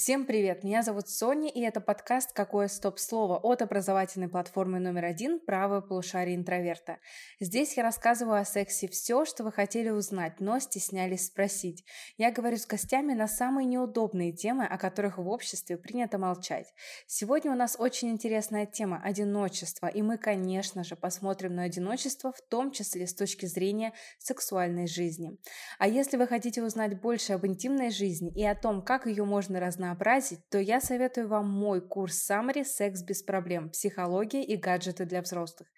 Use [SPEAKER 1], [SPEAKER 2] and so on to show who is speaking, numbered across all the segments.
[SPEAKER 1] Всем привет, меня зовут Соня, и это подкаст «Какое стоп-слово» от образовательной платформы номер один «Правое полушарие интроверта». Здесь я рассказываю о сексе все, что вы хотели узнать, но стеснялись спросить. Я говорю с гостями на самые неудобные темы, о которых в обществе принято молчать. Сегодня у нас очень интересная тема – одиночество, и мы, конечно же, посмотрим на одиночество, в том числе с точки зрения сексуальной жизни. А если вы хотите узнать больше об интимной жизни и о том, как ее можно разнообразить, разнообразить, то я советую вам мой курс Summary «Секс без проблем. Психология и гаджеты для взрослых».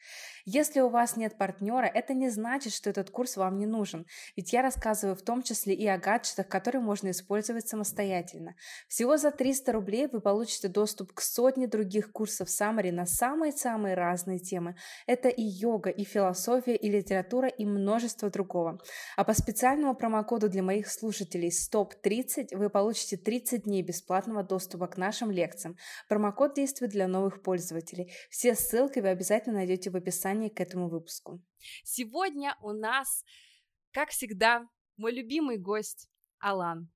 [SPEAKER 1] Если у вас нет партнера, это не значит, что этот курс вам не нужен, ведь я рассказываю в том числе и о гаджетах, которые можно использовать самостоятельно. Всего за 300 рублей вы получите доступ к сотне других курсов Summary на самые-самые разные темы. Это и йога, и философия, и литература, и множество другого. А по специальному промокоду для моих слушателей STOP30 вы получите 30 дней бесплатного доступа к нашим лекциям. Промокод действует для новых пользователей. Все ссылки вы обязательно найдете в описании к этому выпуску.
[SPEAKER 2] Сегодня у нас, как всегда, мой любимый гость Алан.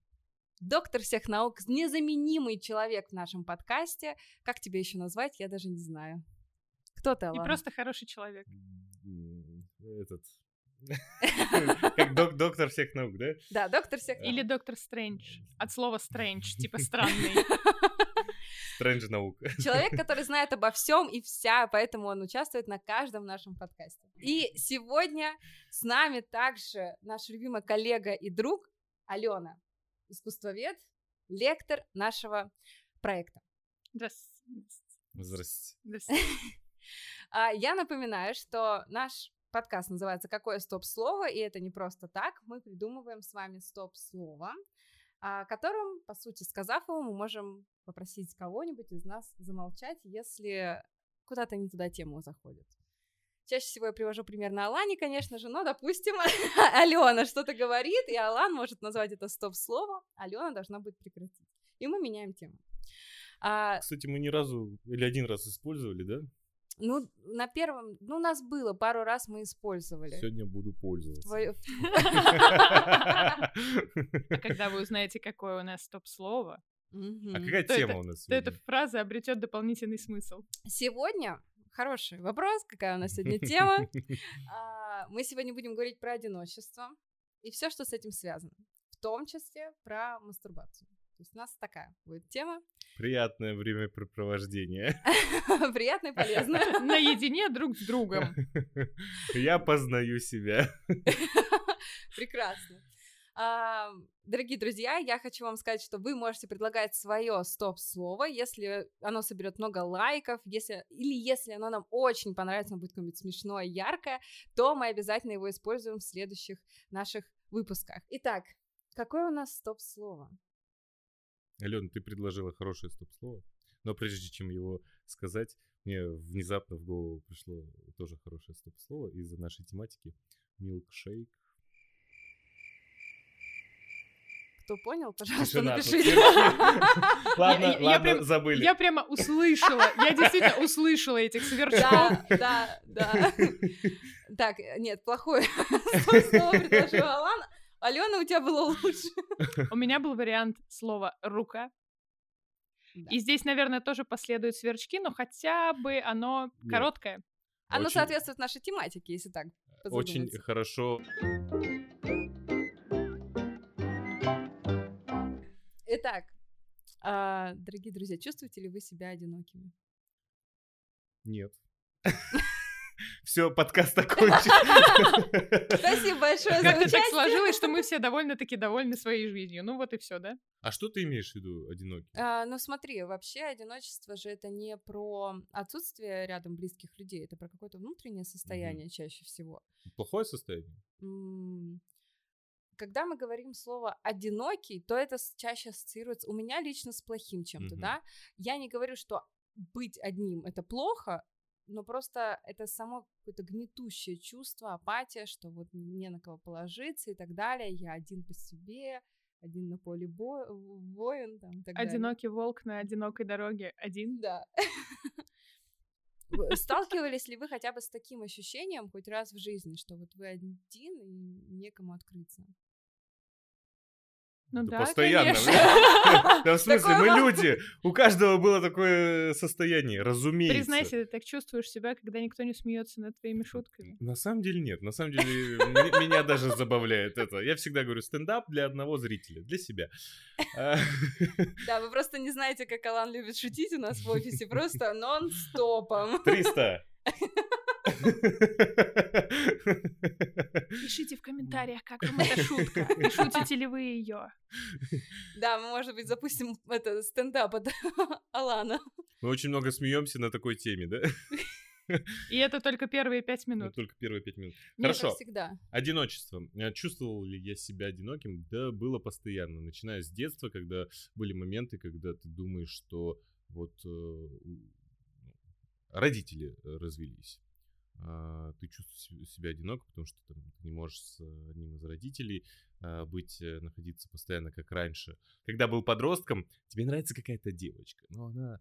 [SPEAKER 2] Доктор всех наук, незаменимый человек в нашем подкасте. Как тебя еще назвать, я даже не знаю. Кто ты, Алан?
[SPEAKER 3] И просто хороший человек.
[SPEAKER 4] Этот, как док доктор всех наук, да?
[SPEAKER 2] Да, доктор всех
[SPEAKER 3] Или доктор Стрэндж. От слова стрэндж, типа странный.
[SPEAKER 4] Стрэндж наука.
[SPEAKER 2] Человек, который знает обо всем и вся, поэтому он участвует на каждом нашем подкасте. И сегодня с нами также наш любимый коллега и друг Алена, искусствовед, лектор нашего проекта.
[SPEAKER 3] Здравствуйте.
[SPEAKER 4] Здравствуйте.
[SPEAKER 2] А, я напоминаю, что наш подкаст называется «Какое стоп-слово?» И это не просто так. Мы придумываем с вами стоп-слово, о котором, по сути, сказав его, мы можем попросить кого-нибудь из нас замолчать, если куда-то не туда тему заходит. Чаще всего я привожу пример на Алане, конечно же, но, допустим, Алена что-то говорит, и Алан может назвать это стоп-слово, Алена должна будет прекратить. И мы меняем тему.
[SPEAKER 4] А... Кстати, мы ни разу или один раз использовали, да?
[SPEAKER 2] Ну, на первом, ну, у нас было, пару раз мы использовали.
[SPEAKER 4] Сегодня буду пользоваться. Твое...
[SPEAKER 3] А когда вы узнаете, какое у нас стоп-слово,
[SPEAKER 4] а какая тема у нас?
[SPEAKER 3] То эта фраза обретет дополнительный смысл.
[SPEAKER 2] Сегодня хороший вопрос, какая у нас сегодня тема. А, мы сегодня будем говорить про одиночество и все, что с этим связано, в том числе про мастурбацию. То есть у нас такая будет тема.
[SPEAKER 4] Приятное времяпрепровождение.
[SPEAKER 2] Приятное и полезное.
[SPEAKER 3] Наедине друг с другом.
[SPEAKER 4] Я познаю себя.
[SPEAKER 2] Прекрасно. А, дорогие друзья, я хочу вам сказать, что вы можете предлагать свое стоп-слово, если оно соберет много лайков, если, или если оно нам очень понравится, оно будет какое-нибудь смешное, яркое, то мы обязательно его используем в следующих наших выпусках. Итак, какое у нас стоп-слово?
[SPEAKER 4] Алена, ты предложила хорошее стоп-слово, но прежде чем его сказать, мне внезапно в голову пришло тоже хорошее стоп-слово из-за нашей тематики. Милкшейк.
[SPEAKER 2] Кто понял, пожалуйста, Тишина,
[SPEAKER 4] напишите. Ладно, ладно, забыли.
[SPEAKER 3] Я прямо услышала, я действительно услышала этих сверчков.
[SPEAKER 2] Да, да, да. Так, нет, плохое слово предложил Алан. Алена, у тебя было лучше.
[SPEAKER 3] У меня был вариант слова «рука». Да. И здесь, наверное, тоже последуют сверчки, но хотя бы оно Нет. короткое.
[SPEAKER 2] Оно Очень... соответствует нашей тематике, если так
[SPEAKER 4] Очень хорошо.
[SPEAKER 2] Итак, а, дорогие друзья, чувствуете ли вы себя одинокими?
[SPEAKER 4] Нет. Все, подкаст окончен.
[SPEAKER 2] Спасибо большое за
[SPEAKER 3] участие. так сложилось, что мы все довольно-таки довольны своей жизнью. Ну вот и все, да?
[SPEAKER 4] А что ты имеешь в виду одинокий?
[SPEAKER 2] А, ну смотри, вообще одиночество же это не про отсутствие рядом близких людей, это про какое-то внутреннее состояние чаще всего.
[SPEAKER 4] Плохое состояние?
[SPEAKER 2] когда мы говорим слово одинокий, то это чаще ассоциируется у меня лично с плохим чем-то, mm да. Я не говорю, что быть одним это плохо, но просто это само какое-то гнетущее чувство, апатия, что вот не на кого положиться и так далее, я один по себе, один на поле бо- воин, там, так
[SPEAKER 3] Одинокий далее. волк на одинокой дороге, один?
[SPEAKER 2] Да. Сталкивались ли вы хотя бы с таким ощущением хоть раз в жизни, что вот вы один и некому открыться?
[SPEAKER 3] Ну
[SPEAKER 4] Да
[SPEAKER 3] да,
[SPEAKER 4] постоянно.
[SPEAKER 3] конечно.
[SPEAKER 4] Да в смысле, мы люди. У каждого было такое состояние, разумеется.
[SPEAKER 3] Признайся, ты так чувствуешь себя, когда никто не смеется над твоими шутками.
[SPEAKER 4] На самом деле нет. На самом деле м- меня даже забавляет это. Я всегда говорю, стендап для одного зрителя, для себя. А,
[SPEAKER 2] Да, вы просто не знаете, как Алан любит шутить у нас в офисе, просто нон-стопом.
[SPEAKER 4] 300.
[SPEAKER 3] Пишите в комментариях, как вам эта шутка. И шутите ли вы ее?
[SPEAKER 2] Да, мы, может быть, запустим это стендап от Алана.
[SPEAKER 4] Мы очень много смеемся на такой теме, да?
[SPEAKER 3] И это только первые пять минут.
[SPEAKER 4] только первые пять минут.
[SPEAKER 3] Нет,
[SPEAKER 4] Хорошо.
[SPEAKER 2] всегда.
[SPEAKER 4] Одиночество. А Чувствовал ли я себя одиноким? Да, было постоянно. Начиная с детства, когда были моменты, когда ты думаешь, что вот э, родители э, развелись. А, Ты чувствуешь се- себя одиноко, потому что там, ты не можешь с э, одним из родителей а, быть, э, находиться постоянно как раньше. Когда был подростком, тебе нравится какая-то девочка, но она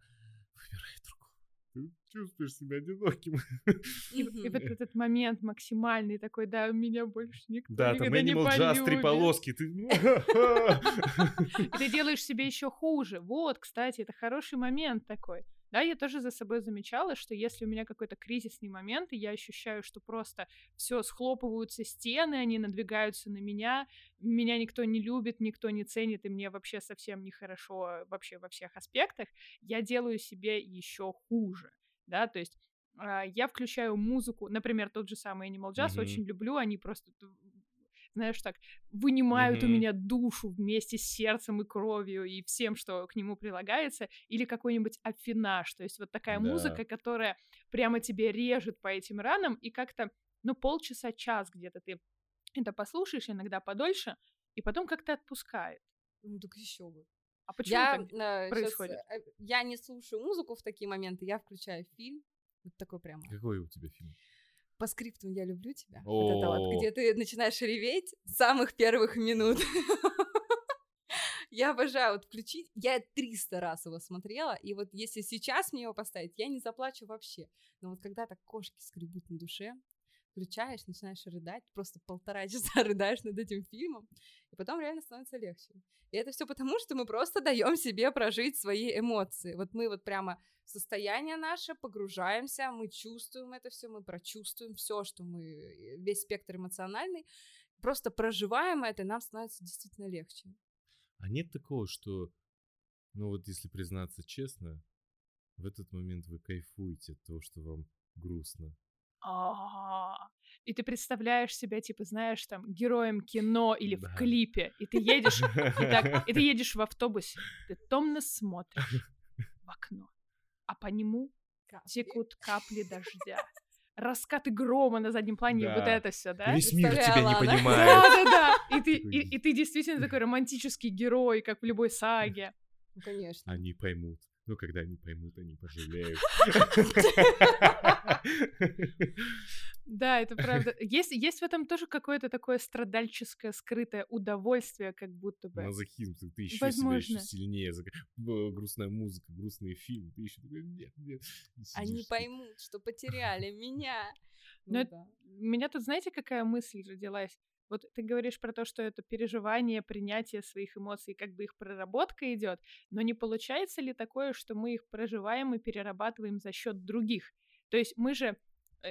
[SPEAKER 4] выбирает другого. Ты чувствуешь себя одиноким.
[SPEAKER 3] И, и вот этот момент максимальный такой, да, меня больше никто
[SPEAKER 4] Да, там
[SPEAKER 3] никогда не
[SPEAKER 4] Animal Jazz, три
[SPEAKER 3] полюбит.
[SPEAKER 4] полоски. Ты
[SPEAKER 3] делаешь себе еще хуже. Вот, кстати, это хороший момент такой. Да, я тоже за собой замечала, что если у меня какой-то кризисный момент, и я ощущаю, что просто все схлопываются стены, они надвигаются на меня, меня никто не любит, никто не ценит, и мне вообще совсем нехорошо вообще во всех аспектах, я делаю себе еще хуже, да, то есть а, я включаю музыку, например, тот же самый Animal Jazz,
[SPEAKER 4] Мгм.
[SPEAKER 3] очень люблю, они просто, знаешь, так, вынимают у
[SPEAKER 4] Мгм.
[SPEAKER 3] меня душу вместе с сердцем и кровью и всем, что к нему прилагается, или какой-нибудь афинаж, то есть вот такая
[SPEAKER 4] Да.
[SPEAKER 3] музыка, которая прямо тебе режет по этим ранам, и как-то, ну, полчаса, час где-то ты это послушаешь, иногда подольше, и потом как-то отпускает.
[SPEAKER 2] Ну, так еще бы.
[SPEAKER 3] А почему
[SPEAKER 2] Я,
[SPEAKER 3] так?
[SPEAKER 2] э,
[SPEAKER 3] происходит?
[SPEAKER 2] э, я не слушаю музыку в такие моменты, я включаю фильм. Вот такой прямо.
[SPEAKER 4] Какой у тебя фильм?
[SPEAKER 2] По скрипту «Я люблю тебя». Вот это вот, где ты начинаешь реветь с самых первых минут. Я обожаю вот включить. Я 300 раз его смотрела, и вот если сейчас мне его поставить, я не заплачу вообще. Но вот когда так кошки скребут на душе, включаешь, начинаешь рыдать, просто полтора часа рыдаешь над этим фильмом, и потом реально становится легче. И это все потому, что мы просто даем себе прожить свои эмоции. Вот мы вот прямо в состояние наше погружаемся, мы чувствуем это все, мы прочувствуем все, что мы, э, весь спектр эмоциональный, просто проживаем это, и нам становится действительно легче.
[SPEAKER 4] А нет такого, что, ну вот если признаться честно, в этот момент вы кайфуете от того, что вам грустно.
[SPEAKER 3] А, И ты представляешь себя, типа, знаешь, там, героем кино или
[SPEAKER 4] Да.
[SPEAKER 3] в клипе, и ты едешь, и, так, и ты едешь в автобусе, ты томно смотришь в окно, а по нему текут капли дождя, раскаты грома на заднем плане, и вот
[SPEAKER 4] Да.
[SPEAKER 3] это все, да?
[SPEAKER 4] Весь мир тебя не понимает.
[SPEAKER 3] Да, да, да. И ты, и, и ты действительно такой романтический герой, как в любой саге.
[SPEAKER 2] Ну, конечно.
[SPEAKER 4] Они поймут. Ну, когда они поймут, они пожалеют.
[SPEAKER 3] Да, это правда. Есть, есть в этом тоже какое-то такое страдальческое, скрытое удовольствие, как будто бы.
[SPEAKER 4] Мазохизм, ты, ты еще себя еще
[SPEAKER 3] Возможно.
[SPEAKER 4] сильнее. Грустная музыка, грустные фильмы. Ты еще такой, нет, нет.
[SPEAKER 2] Они поймут, что потеряли меня.
[SPEAKER 3] Но
[SPEAKER 2] Ну
[SPEAKER 3] это-
[SPEAKER 2] да.
[SPEAKER 3] У меня тут, знаете, какая мысль родилась? Вот ты говоришь про то, что это переживание, принятие своих эмоций, как бы их проработка идет, но не получается ли такое, что мы их проживаем и перерабатываем за счет других? То есть мы же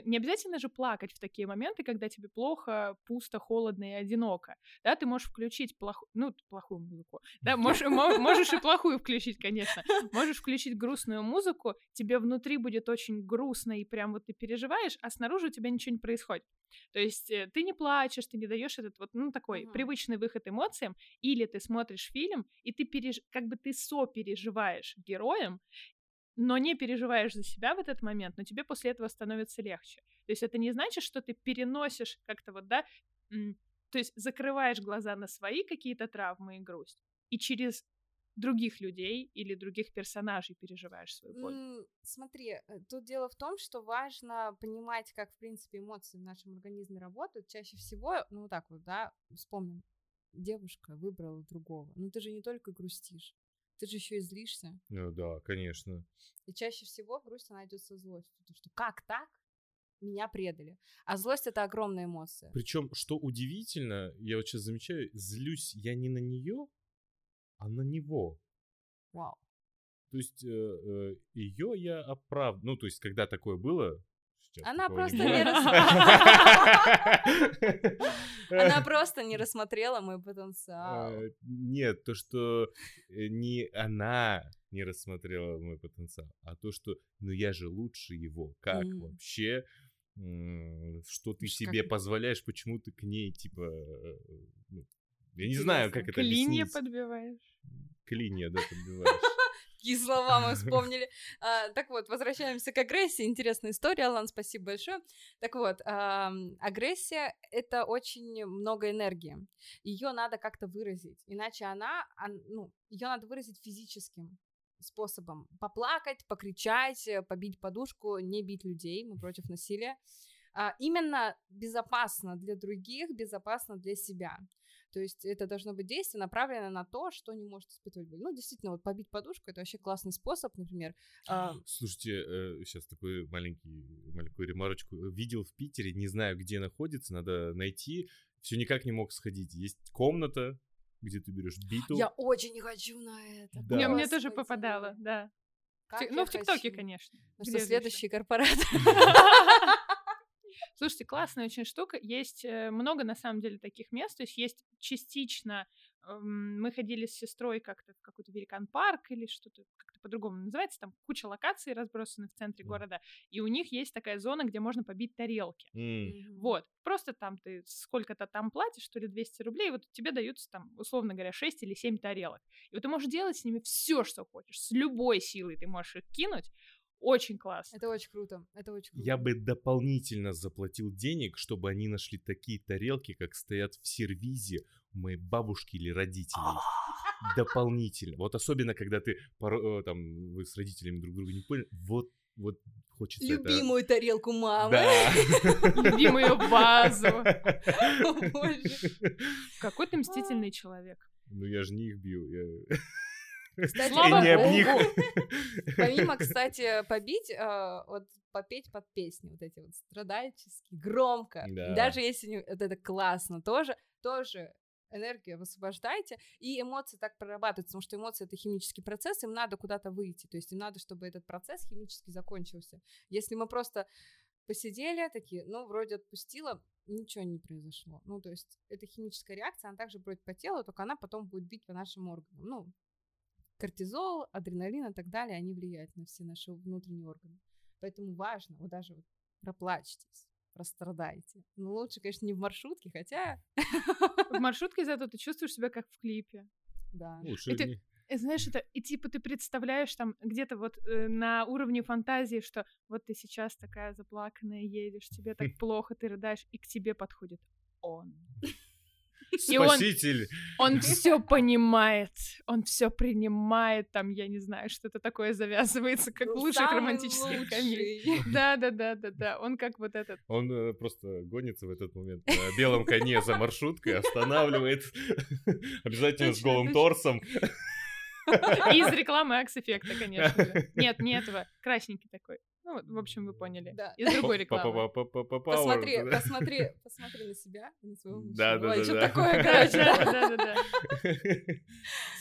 [SPEAKER 3] не обязательно же плакать в такие моменты, когда тебе плохо, пусто, холодно и одиноко. Да, ты можешь включить плохую, ну, плохую музыку. Да, можешь, мо- можешь и плохую включить, конечно. Можешь включить грустную музыку, тебе внутри будет очень грустно, и прям вот ты переживаешь, а снаружи у тебя ничего не происходит. То есть э, ты не плачешь, ты не даешь этот вот, ну, такой
[SPEAKER 2] Мгм.
[SPEAKER 3] привычный выход эмоциям, или ты смотришь фильм, и ты переж... как бы ты сопереживаешь героям, но не переживаешь за себя в этот момент, но тебе после этого становится легче. То есть это не значит, что ты переносишь как-то вот, да, то есть закрываешь глаза на свои какие-то травмы и грусть, и через других людей или других персонажей переживаешь свою боль.
[SPEAKER 2] Смотри, э, тут дело в том, что важно понимать, как, в принципе, эмоции в нашем организме работают. Чаще всего, ну, вот так вот, да, вспомним, девушка выбрала другого. Ну, ты же не только грустишь, ты же еще и злишься.
[SPEAKER 4] Ну да, конечно.
[SPEAKER 2] И чаще всего грусть, она идет со злостью. То, что как так? Меня предали. А злость — это огромная эмоция.
[SPEAKER 4] Причем, что удивительно, я вот сейчас замечаю, злюсь я не на нее, а на него.
[SPEAKER 2] Вау.
[SPEAKER 4] То есть ее я оправ... Ну, то есть, когда такое было, сейчас
[SPEAKER 2] Она просто не Она просто не рассмотрела мой потенциал.
[SPEAKER 4] Э, Нет, то, что э, не она не рассмотрела мой потенциал, а то, что, ну я же лучше его. Как вообще? Что ты себе позволяешь, почему ты к ней, типа... э, ну, Я не знаю, как это
[SPEAKER 3] Клинья
[SPEAKER 4] объяснить.
[SPEAKER 3] подбиваешь.
[SPEAKER 4] Клинья, да, подбиваешь.
[SPEAKER 2] Какие слова мы вспомнили. А, так вот, возвращаемся к агрессии. Интересная история, Алан, спасибо большое. Так вот, ам, агрессия — это очень много энергии. Ее надо как-то выразить, иначе она, ан- ну, ее надо выразить физическим способом. Поплакать, покричать, э, побить подушку, не бить людей, мы против насилия. А, именно безопасно для других, безопасно для себя. То есть это должно быть действие, направленное на то, что не может испытывать боль. Ну, действительно, вот побить подушку это вообще классный способ, например. а,
[SPEAKER 4] Слушайте, сейчас такой маленький, маленькую ремарочку. Видел в Питере, не знаю, где находится, надо найти. Все никак не мог сходить. Есть комната, где ты берешь биту.
[SPEAKER 2] Я очень хочу на это.
[SPEAKER 4] Да.
[SPEAKER 3] Не, мне тоже попадало, да.
[SPEAKER 2] Как я
[SPEAKER 3] Ну, в ТикТоке, конечно.
[SPEAKER 2] Ну что, следующий корпорат.
[SPEAKER 3] Слушайте, классная очень штука. Есть э, много, на самом деле, таких мест. То есть есть частично... эм, Мы ходили с сестрой как-то в какой-то великан-парк или что-то как-то по-другому называется. Там куча локаций разбросаны в центре города. И у них есть такая зона, где можно побить тарелки.
[SPEAKER 4] М,
[SPEAKER 3] Вот. Просто там ты сколько-то там платишь, что ли, 200 рублей, и вот тебе даются там, условно говоря, 6 или 7 тарелок. И вот ты можешь делать с ними все, что хочешь. С любой силой ты можешь их кинуть. Очень классно.
[SPEAKER 2] Это очень круто. Это очень круто.
[SPEAKER 4] Я бы дополнительно заплатил денег, чтобы они нашли такие тарелки, как стоят в сервизе у моей бабушки или родителей. Дополнительно. Вот особенно, когда ты э, там вы с родителями друг друга не поняли, вот, вот хочется это-
[SPEAKER 2] Любимую тарелку мамы.
[SPEAKER 4] Да.
[SPEAKER 3] Любимую
[SPEAKER 2] боже.
[SPEAKER 3] Какой ты мстительный человек.
[SPEAKER 4] Ну я же не их бью.
[SPEAKER 2] Кстати,
[SPEAKER 3] Слава
[SPEAKER 4] И не об них.
[SPEAKER 2] Помимо, кстати, побить, а, вот попеть под песни вот эти вот страдальческие, громко.
[SPEAKER 4] Да.
[SPEAKER 2] Даже если не- вот это классно, тоже, тоже энергию высвобождайте, и эмоции так прорабатываются, потому что эмоции — это химический процесс, им надо куда-то выйти, то есть им надо, чтобы этот процесс химически закончился. Если мы просто посидели такие, ну, вроде отпустила, ничего не произошло. Ну, то есть это химическая реакция, она также будет по телу, только она потом будет бить по нашим органам. Ну, кортизол, адреналин и так далее, они влияют на все наши внутренние органы. Поэтому важно, вот даже вот проплачьтесь, прострадайте. Ну, лучше, конечно, не в маршрутке, хотя,
[SPEAKER 3] В маршрутке зато ты чувствуешь себя как в клипе.
[SPEAKER 2] да.
[SPEAKER 4] Лучше
[SPEAKER 3] И знаешь, это и типа ты представляешь там где-то вот э, на уровне фантазии, что вот ты сейчас такая заплаканная едешь, тебе так плохо, ты рыдаешь, и к тебе подходит он. Он,
[SPEAKER 4] Спаситель.
[SPEAKER 3] он все понимает, он все принимает, там, я не знаю, что-то такое завязывается, как в
[SPEAKER 2] Ну,
[SPEAKER 3] лучших романтических
[SPEAKER 2] лучший.
[SPEAKER 3] Да, да, да, да, да. Он как вот этот.
[SPEAKER 4] Он э, просто гонится в этот момент на белом коне за маршруткой, останавливает. Обязательно с голым торсом.
[SPEAKER 3] Из рекламы Акс-эффекта, конечно же. Нет, не этого. Красненький такой. Ну, вот, в общем, вы поняли.
[SPEAKER 2] Да.
[SPEAKER 3] Из другой рекламы.
[SPEAKER 2] Посмотри, посмотри, посмотри на себя и на своего мужчину.
[SPEAKER 4] Да, да, да,
[SPEAKER 2] что такое, короче, да.
[SPEAKER 3] да, да, да.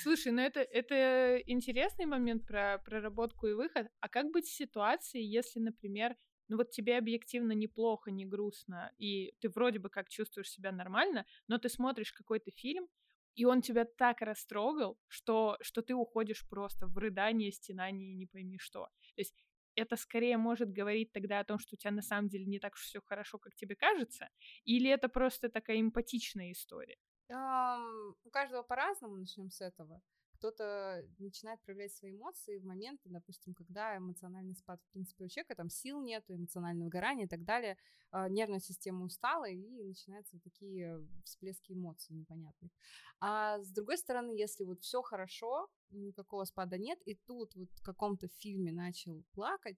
[SPEAKER 3] Слушай, ну это, это интересный момент про проработку и выход. А как быть в ситуации, если, например, ну вот тебе объективно неплохо, не грустно, и ты вроде бы как чувствуешь себя нормально, но ты смотришь какой-то фильм, и он тебя так растрогал, что, что ты уходишь просто в рыдание, стенание и не пойми что. То есть это скорее может говорить тогда о том, что у тебя на самом деле не так уж все хорошо, как тебе кажется, или это просто такая эмпатичная история?
[SPEAKER 2] Ам, У каждого по-разному, начнем с этого. Кто-то начинает проявлять свои эмоции в моменты, допустим, когда эмоциональный спад, в принципе, у человека там сил нету, эмоциональное выгорание и так далее, а, нервная система устала, и начинаются вот такие всплески эмоций непонятных. А с другой стороны, если вот все хорошо, никакого спада нет, и тут вот в каком-то фильме начал плакать,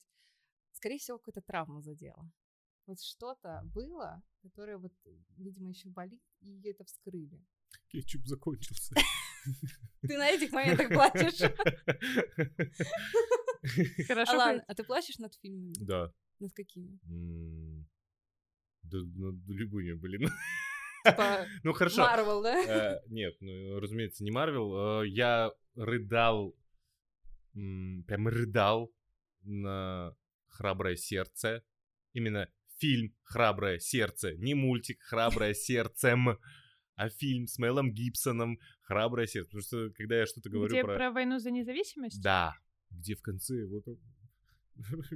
[SPEAKER 2] скорее всего, какая-то травма задела. Вот что-то было, которое вот, видимо, еще болит, и это вскрыли.
[SPEAKER 4] Кетчуп закончился.
[SPEAKER 2] Ты на этих моментах плачешь.
[SPEAKER 3] Хорошо,
[SPEAKER 2] Алан, а ты плачешь над фильмами?
[SPEAKER 4] Да.
[SPEAKER 2] Над какими?
[SPEAKER 4] Да, ну, любыми, блин.
[SPEAKER 2] Типа
[SPEAKER 4] Ну хорошо.
[SPEAKER 2] Марвел, да?
[SPEAKER 4] Э, Нет, ну, разумеется, не Марвел. Э, Я рыдал, прям рыдал на «Храброе сердце». Именно фильм «Храброе сердце». Не мультик «Храброе сердцем», а фильм с Мелом Гибсоном «Храброе сердце». Потому что когда я что-то говорю
[SPEAKER 3] Где
[SPEAKER 4] про...
[SPEAKER 3] про войну за независимость?
[SPEAKER 4] Да, где в конце вот...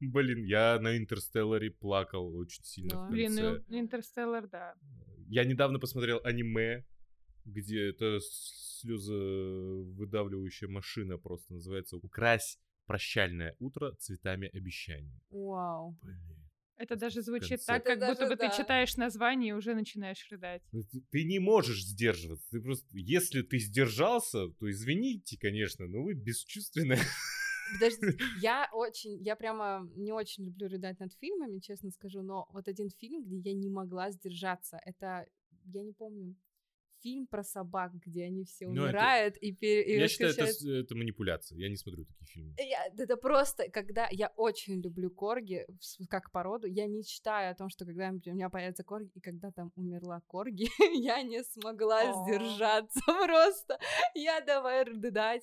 [SPEAKER 4] Блин, я на Интерстелларе плакал очень сильно
[SPEAKER 3] Блин, ну Интерстеллар, да.
[SPEAKER 4] Я недавно посмотрел аниме, где это слезовыдавливающая машина просто называется «Укрась прощальное утро цветами обещаний».
[SPEAKER 2] Вау.
[SPEAKER 4] Блин.
[SPEAKER 3] Это даже звучит
[SPEAKER 4] конце.
[SPEAKER 3] так,
[SPEAKER 2] Это
[SPEAKER 3] как будто
[SPEAKER 2] даже
[SPEAKER 3] бы ты
[SPEAKER 2] да.
[SPEAKER 3] читаешь название и уже начинаешь рыдать.
[SPEAKER 4] Ну, Ты ты не можешь сдерживаться. Ты просто, если ты сдержался, то извините, конечно, но вы бесчувственные.
[SPEAKER 2] Подожди, я очень, я прямо не очень люблю рыдать над фильмами, честно скажу, но вот один фильм, где я не могла сдержаться, это, я не помню, фильм про собак, где они все
[SPEAKER 4] Ну, это-
[SPEAKER 2] умирают и, пере- и
[SPEAKER 4] Я считаю, это, с- это манипуляция. Я не смотрю такие фильмы.
[SPEAKER 2] Я- это просто, когда я очень люблю корги с- как породу, я мечтаю о том, что когда у меня появится корги, и когда там умерла корги, я не смогла сдержаться просто. Я давай рыдать.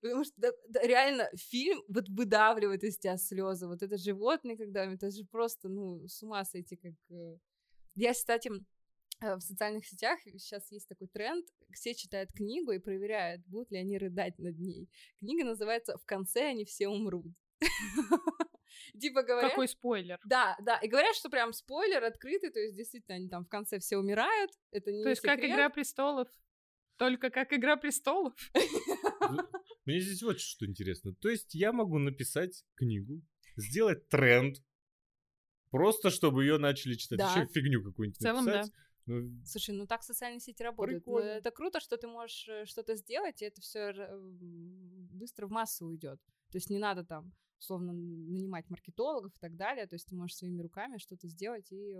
[SPEAKER 2] Потому что да- да, реально фильм вот выдавливает из тебя слезы. Вот это животное, когда это же просто, ну, с ума сойти, как... э. Я, кстати, э, в социальных сетях сейчас есть такой тренд, все читают книгу и проверяют, будут ли они рыдать над ней. Книга называется «В конце они все умрут». Типа говорят...
[SPEAKER 3] Какой спойлер?
[SPEAKER 2] Да, да, и говорят, что прям спойлер открытый, то есть действительно они там в конце все умирают, это не
[SPEAKER 3] То есть как. Игра престолов? Только как Игра престолов?
[SPEAKER 4] Мне здесь вот что интересно. То есть я могу написать книгу, сделать тренд, просто чтобы ее начали читать.
[SPEAKER 2] Да.
[SPEAKER 4] Еще фигню какую-нибудь
[SPEAKER 3] В целом,
[SPEAKER 4] написать. Ну,
[SPEAKER 2] Слушай, ну так социальные сети работают. Ну,
[SPEAKER 4] Прикольно.
[SPEAKER 2] Это круто, что ты можешь э, что-то сделать, и это все быстро в массу уйдет. То есть не надо там условно нанимать маркетологов и так далее. То есть ты можешь своими руками что-то сделать и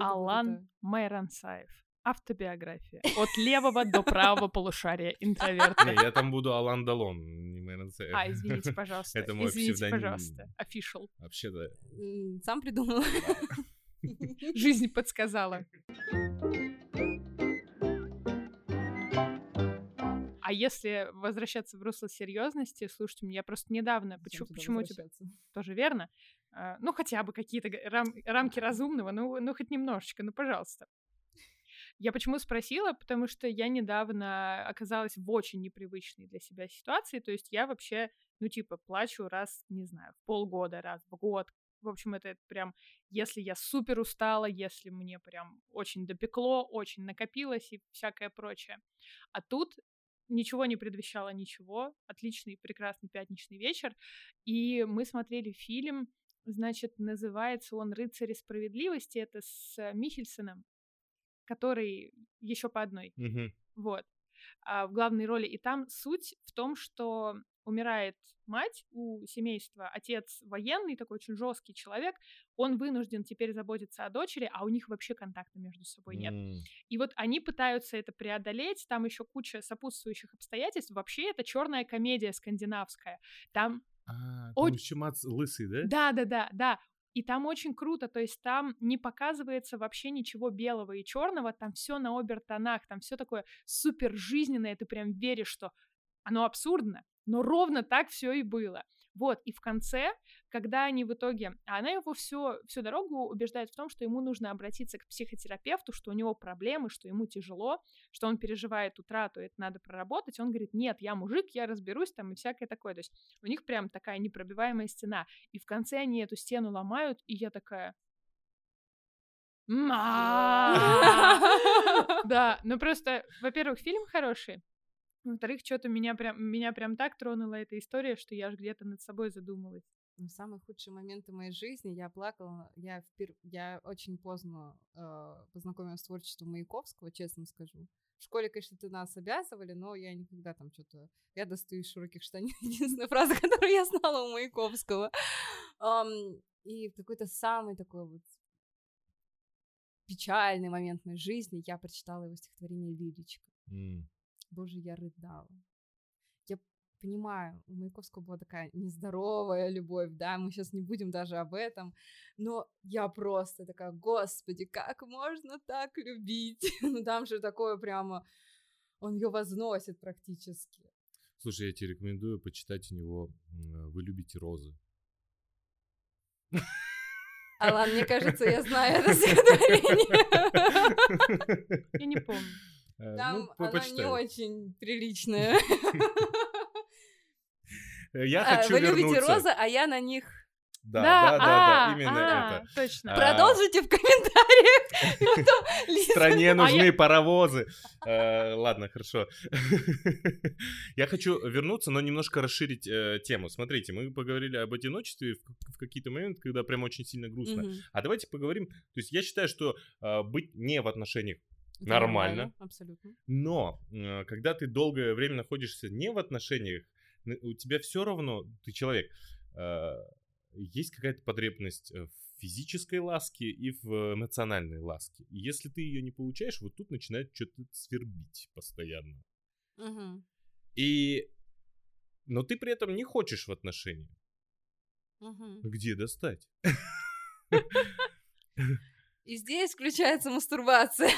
[SPEAKER 3] Алан
[SPEAKER 2] это-
[SPEAKER 3] Майранцаев. Автобиография. От левого до правого полушария интроверта.
[SPEAKER 4] не, я там буду Алан Далон, не Сэ-
[SPEAKER 3] А, извините, пожалуйста.
[SPEAKER 4] Это мой
[SPEAKER 3] Извините,
[SPEAKER 4] псевдоним.
[SPEAKER 3] пожалуйста. Official.
[SPEAKER 4] Вообще-то.
[SPEAKER 2] Сам придумал.
[SPEAKER 3] Жизнь подсказала. А если возвращаться в русло серьезности, слушайте, меня просто недавно, почему, почему
[SPEAKER 2] возвращаться?
[SPEAKER 3] тоже верно, а, ну хотя бы какие-то рам- рамки разумного, ну, ну хоть немножечко, ну пожалуйста. Я почему спросила? Потому что я недавно оказалась в очень непривычной для себя ситуации. То есть я вообще, ну, типа, плачу раз, не знаю, в полгода, раз в год. В общем, это прям, если я супер устала, если мне прям очень допекло, очень накопилось и всякое прочее. А тут ничего не предвещало ничего. Отличный, прекрасный пятничный вечер. И мы смотрели фильм, значит, называется он «Рыцари справедливости». Это с э, Михельсоном, который еще по одной.
[SPEAKER 4] Мгм.
[SPEAKER 3] Вот. А, в главной роли. И там суть в том, что умирает мать у семейства, отец военный, такой очень жесткий человек, он вынужден теперь заботиться о дочери, а у них вообще контакта между собой нет.
[SPEAKER 4] М.
[SPEAKER 3] И вот они пытаются это преодолеть, там еще куча сопутствующих обстоятельств. Вообще это черная комедия скандинавская. Там
[SPEAKER 4] А,
[SPEAKER 3] О-
[SPEAKER 4] там еще Мац лысый, да?
[SPEAKER 3] да, да, да, да. И там очень круто, то есть там не показывается вообще ничего белого и черного, там все на обертонах, там все такое супер жизненное, ты прям веришь, что оно абсурдно, но ровно так все и было. Вот, и в конце, когда они в итоге... А она его всю, всю дорогу убеждает в том, что ему нужно обратиться к психотерапевту, что у него проблемы, что ему тяжело, что он переживает утрату, это надо проработать. Он говорит, нет, я мужик, я разберусь там и всякое такое. То есть у них прям такая непробиваемая стена. И в конце они эту стену ломают, и я такая... Да, ну просто, во-первых, фильм хороший, во-вторых, что-то меня прям, меня прям так тронула эта история, что я аж где-то над собой задумалась.
[SPEAKER 2] В самые худшие моменты моей жизни я плакала. Я, впер... я очень поздно э, познакомилась с творчеством Маяковского, честно скажу. В школе, конечно, ты нас обязывали, но я никогда там что-то... Я достаю из широких штанин. Единственная фраза, которую я знала у Маяковского. Ам, и в какой-то самый такой вот печальный момент моей жизни я прочитала его стихотворение «Лиричка».
[SPEAKER 4] М.
[SPEAKER 2] Боже, я рыдала. Я понимаю, у Маяковского была такая нездоровая любовь, да, мы сейчас не будем даже об этом, но я просто такая, господи, как можно так любить? ну там же такое прямо, он ее возносит практически.
[SPEAKER 4] Слушай, я тебе рекомендую почитать у него «Вы любите розы».
[SPEAKER 2] Алан, мне кажется, я знаю это стихотворение.
[SPEAKER 3] Я не помню.
[SPEAKER 4] Э,
[SPEAKER 2] Там
[SPEAKER 4] ну,
[SPEAKER 2] оно не очень приличное.
[SPEAKER 4] Э, Я
[SPEAKER 2] А,
[SPEAKER 4] хочу
[SPEAKER 2] Вы любите
[SPEAKER 4] вернуться.
[SPEAKER 2] розы, а я на них.
[SPEAKER 4] Да, да, да, да,
[SPEAKER 3] а,
[SPEAKER 4] именно
[SPEAKER 3] а,
[SPEAKER 4] это.
[SPEAKER 3] Точно.
[SPEAKER 4] А,
[SPEAKER 2] Продолжите в комментариях.
[SPEAKER 4] стране нужны паровозы. Э, Ладно, хорошо. Я хочу вернуться, но немножко расширить э, тему. Смотрите, мы поговорили об одиночестве в какие-то моменты, когда прям очень сильно грустно. А давайте поговорим. То есть я считаю, что э, быть не в отношениях
[SPEAKER 2] Это
[SPEAKER 4] Нормально.
[SPEAKER 2] Абсолютно.
[SPEAKER 4] Но э, когда ты долгое время находишься не в отношениях, у тебя все равно, ты человек, э, есть какая-то потребность э, в физической ласке и в эмоциональной ласке. И если ты ее не получаешь, вот тут начинает что-то свербить постоянно.
[SPEAKER 2] Мгм.
[SPEAKER 4] И... Но ты при этом не хочешь в отношениях.
[SPEAKER 2] Мгм.
[SPEAKER 4] Где достать?
[SPEAKER 2] И здесь включается мастурбация.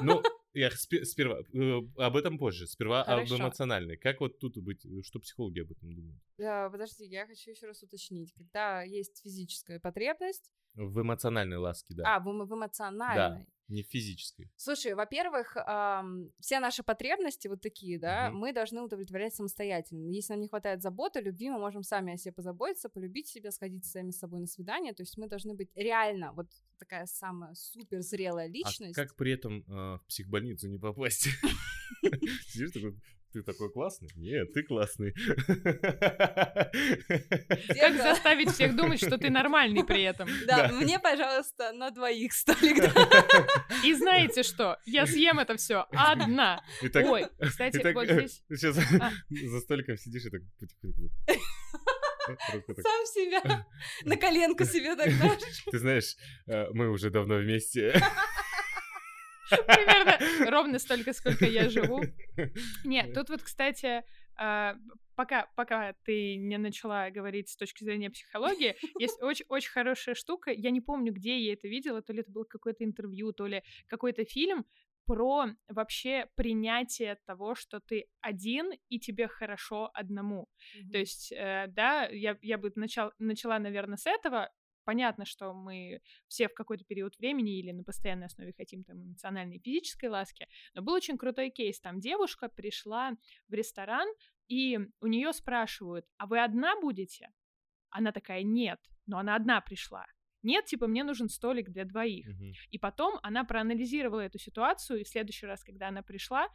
[SPEAKER 4] Ну, я спе- сперва э, об этом позже. Сперва
[SPEAKER 2] Хорошо.
[SPEAKER 4] об эмоциональной. Как вот тут быть, э, что психологи об этом думают?
[SPEAKER 2] Да, Подожди, я хочу еще раз уточнить. Когда есть физическая потребность,
[SPEAKER 4] В эмоциональной ласке, да.
[SPEAKER 2] а, в, в эмоциональной.
[SPEAKER 4] Не в физической.
[SPEAKER 2] Слушай, во-первых, ам, все наши потребности вот такие, да,
[SPEAKER 4] Мгм.
[SPEAKER 2] мы должны удовлетворять самостоятельно. Если нам не хватает заботы, любви, мы можем сами о себе позаботиться, полюбить себя, сходить сами с собой на свидание. То есть мы должны быть реально вот такая самая супер зрелая личность.
[SPEAKER 4] А как при этом э, в психбольницу не попасть? Сидишь такой, ты такой классный? Нет, ты классный.
[SPEAKER 3] Как заставить всех думать, что ты нормальный при этом?
[SPEAKER 2] Да, мне, пожалуйста, на двоих столик.
[SPEAKER 3] И знаете что? Я съем это все одна. Ой, кстати, вот
[SPEAKER 4] э,
[SPEAKER 3] здесь...
[SPEAKER 4] Сейчас
[SPEAKER 3] А.
[SPEAKER 4] за столиком сидишь и так потихоньку.
[SPEAKER 2] Сам себя на коленку себе так.
[SPEAKER 4] Ты знаешь, э, мы уже давно вместе.
[SPEAKER 3] Примерно ровно столько, сколько я живу. Нет, тут вот, кстати, а, пока, пока ты не начала говорить с точки зрения психологии, есть очень, очень хорошая штука. Я не помню, где я это видела, то ли это было какое-то интервью, то ли какой-то фильм про вообще принятие того, что ты один и тебе хорошо одному. То есть, э, да, я, я бы начал, начала, наверное, с этого. Понятно, что мы все в какой-то период времени или на постоянной основе хотим там эмоциональной и физической ласки, но был очень крутой кейс. Там девушка пришла в ресторан, и у нее спрашивают, а вы одна будете? Она такая, нет, но она одна пришла. Нет, типа, мне нужен столик для двоих.
[SPEAKER 4] Мгм.
[SPEAKER 3] И потом она проанализировала эту ситуацию, и в следующий раз, когда она пришла,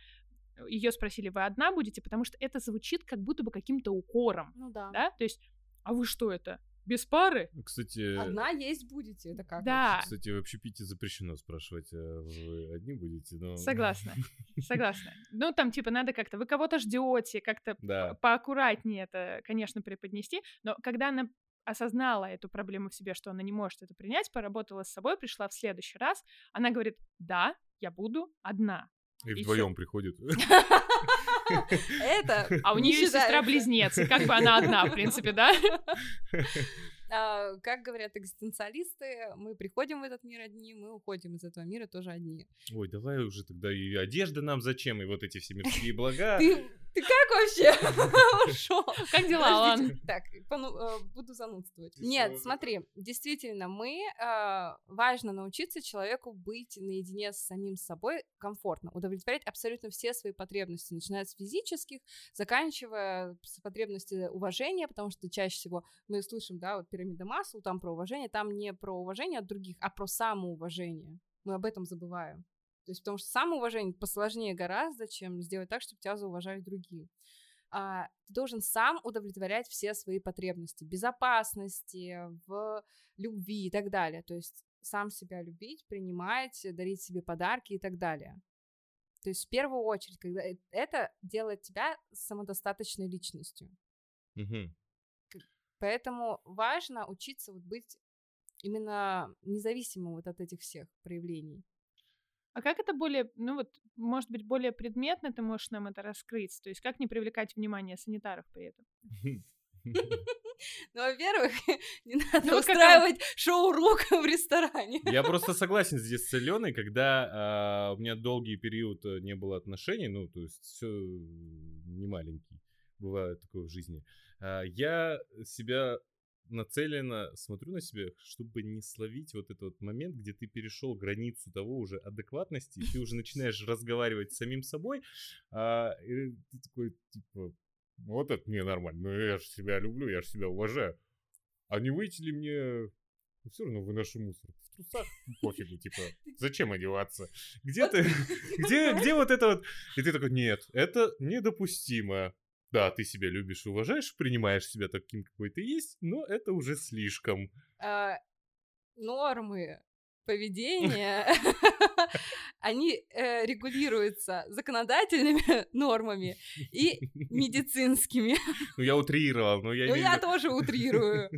[SPEAKER 3] ее спросили, вы одна будете, потому что это звучит как будто бы каким-то укором,
[SPEAKER 2] Ну да.
[SPEAKER 3] да? То есть, а вы что это, без пары?
[SPEAKER 4] Кстати,
[SPEAKER 2] Одна есть будете, это как?
[SPEAKER 3] Да,
[SPEAKER 4] кстати, в общепите запрещено спрашивать, а вы одни будете, но...
[SPEAKER 3] согласна, согласна. Ну, там, типа, надо как-то, вы кого-то ждете, как-то
[SPEAKER 4] Да.
[SPEAKER 3] поаккуратнее это, конечно, преподнести, но когда она осознала эту проблему в себе, что она не может это принять, поработала с собой, пришла в следующий раз, она говорит, да, я буду одна.
[SPEAKER 4] И
[SPEAKER 3] И
[SPEAKER 4] вдвоем приходят.
[SPEAKER 2] Это
[SPEAKER 3] А у
[SPEAKER 2] не
[SPEAKER 3] нее сестра-близнец, как бы она одна, в принципе, да?
[SPEAKER 2] А, Как говорят экзистенциалисты, мы приходим в этот мир одни, мы уходим из этого мира тоже одни.
[SPEAKER 4] Ой, давай уже тогда и одежда нам зачем, и вот эти все мирские блага.
[SPEAKER 2] Ты, как вообще ушел?
[SPEAKER 3] Как дела, Алан?
[SPEAKER 2] Так, э, буду занудствовать. Нет, смотри, действительно, мы э, важно научиться человеку быть наедине с самим собой комфортно, удовлетворять абсолютно все свои потребности, начиная с физических, заканчивая с потребности уважения, потому что чаще всего мы слышим, да, вот пирамида Маслоу, там про уважение, там не про уважение от других, а про самоуважение. Мы об этом забываем. То есть потому что самоуважение посложнее гораздо, чем сделать так, чтобы тебя зауважали другие. А, ты должен сам удовлетворять все свои потребности безопасности, в любви и так далее. То есть сам себя любить, принимать, дарить себе подарки и так далее. То есть в первую очередь, когда э- это делает тебя самодостаточной личностью.
[SPEAKER 4] Мгм.
[SPEAKER 2] Поэтому важно учиться вот быть именно независимым вот от этих всех проявлений.
[SPEAKER 3] А как это более, ну вот, может быть, более предметно ты можешь нам это раскрыть? То есть как не привлекать внимание санитаров при этом?
[SPEAKER 2] Ну, во-первых, не надо ну, устраивать шоу рук в ресторане.
[SPEAKER 4] Я просто согласен здесь с Аленой, когда у меня долгий период э, не было отношений, ну, то есть все не маленький, бывает такое в жизни. А, я себя нацеленно смотрю на себя, чтобы не словить вот этот вот момент, где ты перешел границу того уже адекватности, ты уже начинаешь разговаривать с самим собой, а, и ты такой, типа, вот это мне нормально, ну я же себя люблю, я же себя уважаю. А не выйти ли мне ну, все равно выношу мусор. В трусах пофигу, типа, зачем одеваться? Где ты, где, где вот это вот? И ты такой, нет, это недопустимо. Да, ты себя любишь и уважаешь, принимаешь себя таким, какой ты есть, но это уже слишком.
[SPEAKER 2] А, нормы поведения, они э, регулируются законодательными нормами и медицинскими.
[SPEAKER 4] Ну, я утрировал, но я
[SPEAKER 2] Ну, я тоже утрирую.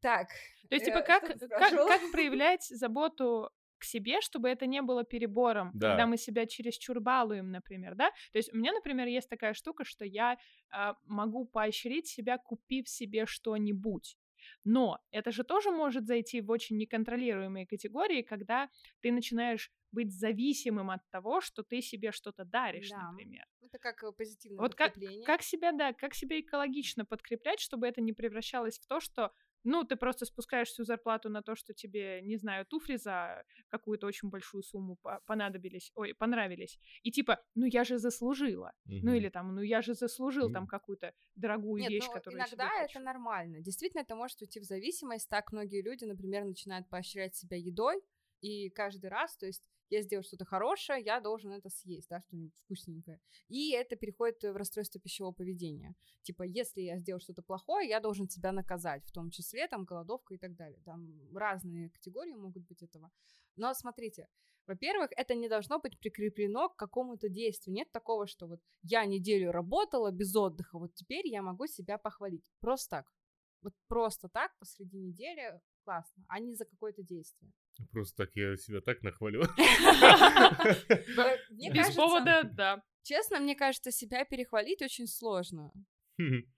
[SPEAKER 2] Так.
[SPEAKER 3] То есть, типа, э, как, как, как проявлять заботу к себе, чтобы это не было перебором, да. когда мы себя чересчур балуем, например, да? То есть у меня, например, есть такая штука, что я э, могу поощрить себя, купив себе что-нибудь. Но это же тоже может зайти в очень неконтролируемые категории, когда ты начинаешь быть зависимым от того, что ты себе что-то даришь, да. например.
[SPEAKER 2] Это как э, позитивное
[SPEAKER 3] вот подкрепление. Как, как себя, да, как себя экологично подкреплять, чтобы это не превращалось в то, что ну, ты просто спускаешь всю зарплату на то, что тебе, не знаю, туфли за какую-то очень большую сумму понадобились, ой, понравились. И типа, ну я же заслужила. Угу. Ну или там, ну я же заслужил там какую-то дорогую
[SPEAKER 2] Нет,
[SPEAKER 3] вещь,
[SPEAKER 2] ну,
[SPEAKER 3] которую
[SPEAKER 2] иногда
[SPEAKER 3] я
[SPEAKER 2] это нормально. Действительно, это может уйти в зависимость. Так многие люди, например, начинают поощрять себя едой, и каждый раз, то есть я сделал что-то хорошее, я должен это съесть, да, что-нибудь вкусненькое. И это переходит в расстройство пищевого поведения. Типа, если я сделал что-то плохое, я должен себя наказать, в том числе там голодовка и так далее. Там разные категории могут быть этого. Но смотрите, во-первых, это не должно быть прикреплено к какому-то действию. Нет такого, что вот я неделю работала без отдыха, вот теперь я могу себя похвалить. Просто так. Вот просто так посреди недели классно, а не за какое-то действие.
[SPEAKER 4] Просто так я себя так нахвалю.
[SPEAKER 3] Без повода, да.
[SPEAKER 2] Честно, мне кажется, себя перехвалить очень сложно.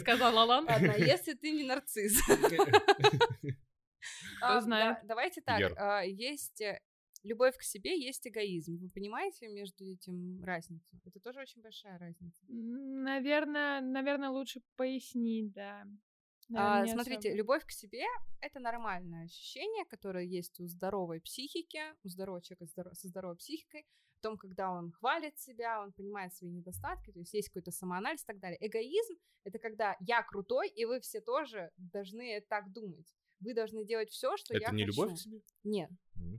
[SPEAKER 3] Сказал Алан.
[SPEAKER 2] Ладно, если ты не нарцисс.
[SPEAKER 3] Кто знает.
[SPEAKER 2] Давайте так, а, есть э, любовь к себе, есть эгоизм. Вы понимаете между этим разницу? Это тоже очень большая разница.
[SPEAKER 3] Наверное, наверное, лучше пояснить, да.
[SPEAKER 2] А, смотрите, особо. любовь к себе — это нормальное ощущение, которое есть у здоровой психики, у здорового человека со здоровой психикой, в том, когда он хвалит себя, он понимает свои недостатки, то есть есть какой-то самоанализ и так далее. Эгоизм — это когда я крутой, и вы все тоже должны так думать. Вы должны делать все, что
[SPEAKER 4] это
[SPEAKER 2] я
[SPEAKER 4] хочу. Это не
[SPEAKER 2] любовь
[SPEAKER 4] к себе?
[SPEAKER 2] Нет. Mm.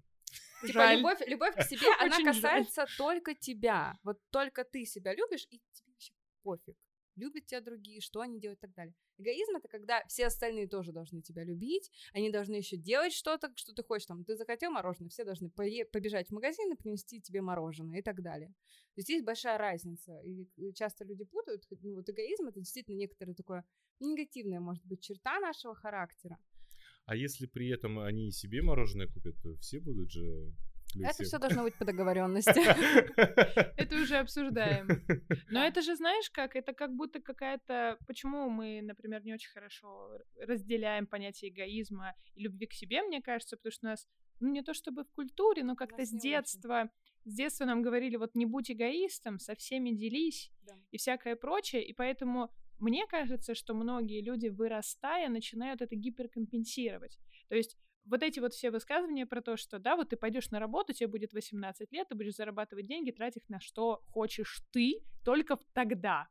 [SPEAKER 2] Типа жаль. любовь, любовь к себе, она касается только тебя. Вот только ты себя любишь, и тебе вообще пофиг любят тебя другие, что они делают и так далее. Эгоизм это когда все остальные тоже должны тебя любить, они должны еще делать что-то, что ты хочешь. Там, ты захотел мороженое, все должны побежать в магазин и принести тебе мороженое и так далее. То есть есть большая разница. И часто люди путают. Ну, вот эгоизм это действительно некоторое такое негативная, может быть, черта нашего характера.
[SPEAKER 4] А если при этом они себе мороженое купят, то все будут же
[SPEAKER 2] это все должно быть по договоренности.
[SPEAKER 3] Это уже обсуждаем. Но это же, знаешь как, это как будто какая-то... Почему мы, например, не очень хорошо разделяем понятие эгоизма и любви к себе, мне кажется, потому что у нас, ну не то чтобы в культуре, но как-то с детства... С детства нам говорили, вот не будь эгоистом, со всеми делись и всякое прочее, и поэтому мне кажется, что многие люди, вырастая, начинают это гиперкомпенсировать. То есть вот эти вот все высказывания про то, что, да, вот ты пойдешь на работу, тебе будет 18 лет, ты будешь зарабатывать деньги, тратить их на что хочешь ты, только тогда.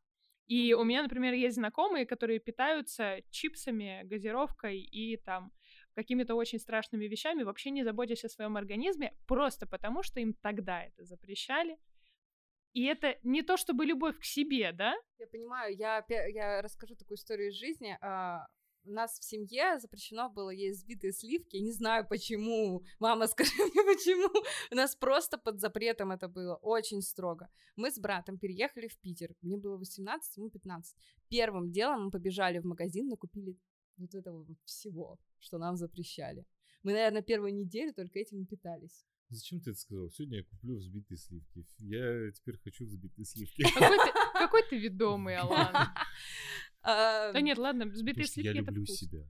[SPEAKER 3] И у меня, например, есть знакомые, которые питаются чипсами, газировкой и там какими-то очень страшными вещами, вообще не заботясь о своем организме, просто потому, что им тогда это запрещали. И это не то чтобы любовь к себе, да?
[SPEAKER 2] Я понимаю, я, я расскажу такую историю из жизни. У нас в семье запрещено было есть сбитые сливки. Я не знаю почему. Мама, скажи мне почему. У нас просто под запретом это было. Очень строго. Мы с братом переехали в Питер. Мне было 18, ему 15. Первым делом мы побежали в магазин, накупили вот этого всего, что нам запрещали. Мы, наверное, первую неделю только этим и питались.
[SPEAKER 4] Зачем ты это сказал? Сегодня я куплю взбитые сливки. Я теперь хочу взбитые сливки.
[SPEAKER 3] Какой ты, какой ты ведомый, Алан.
[SPEAKER 2] А,
[SPEAKER 3] Да нет, ладно, взбитые
[SPEAKER 4] я
[SPEAKER 3] сливки это
[SPEAKER 4] люблю себя.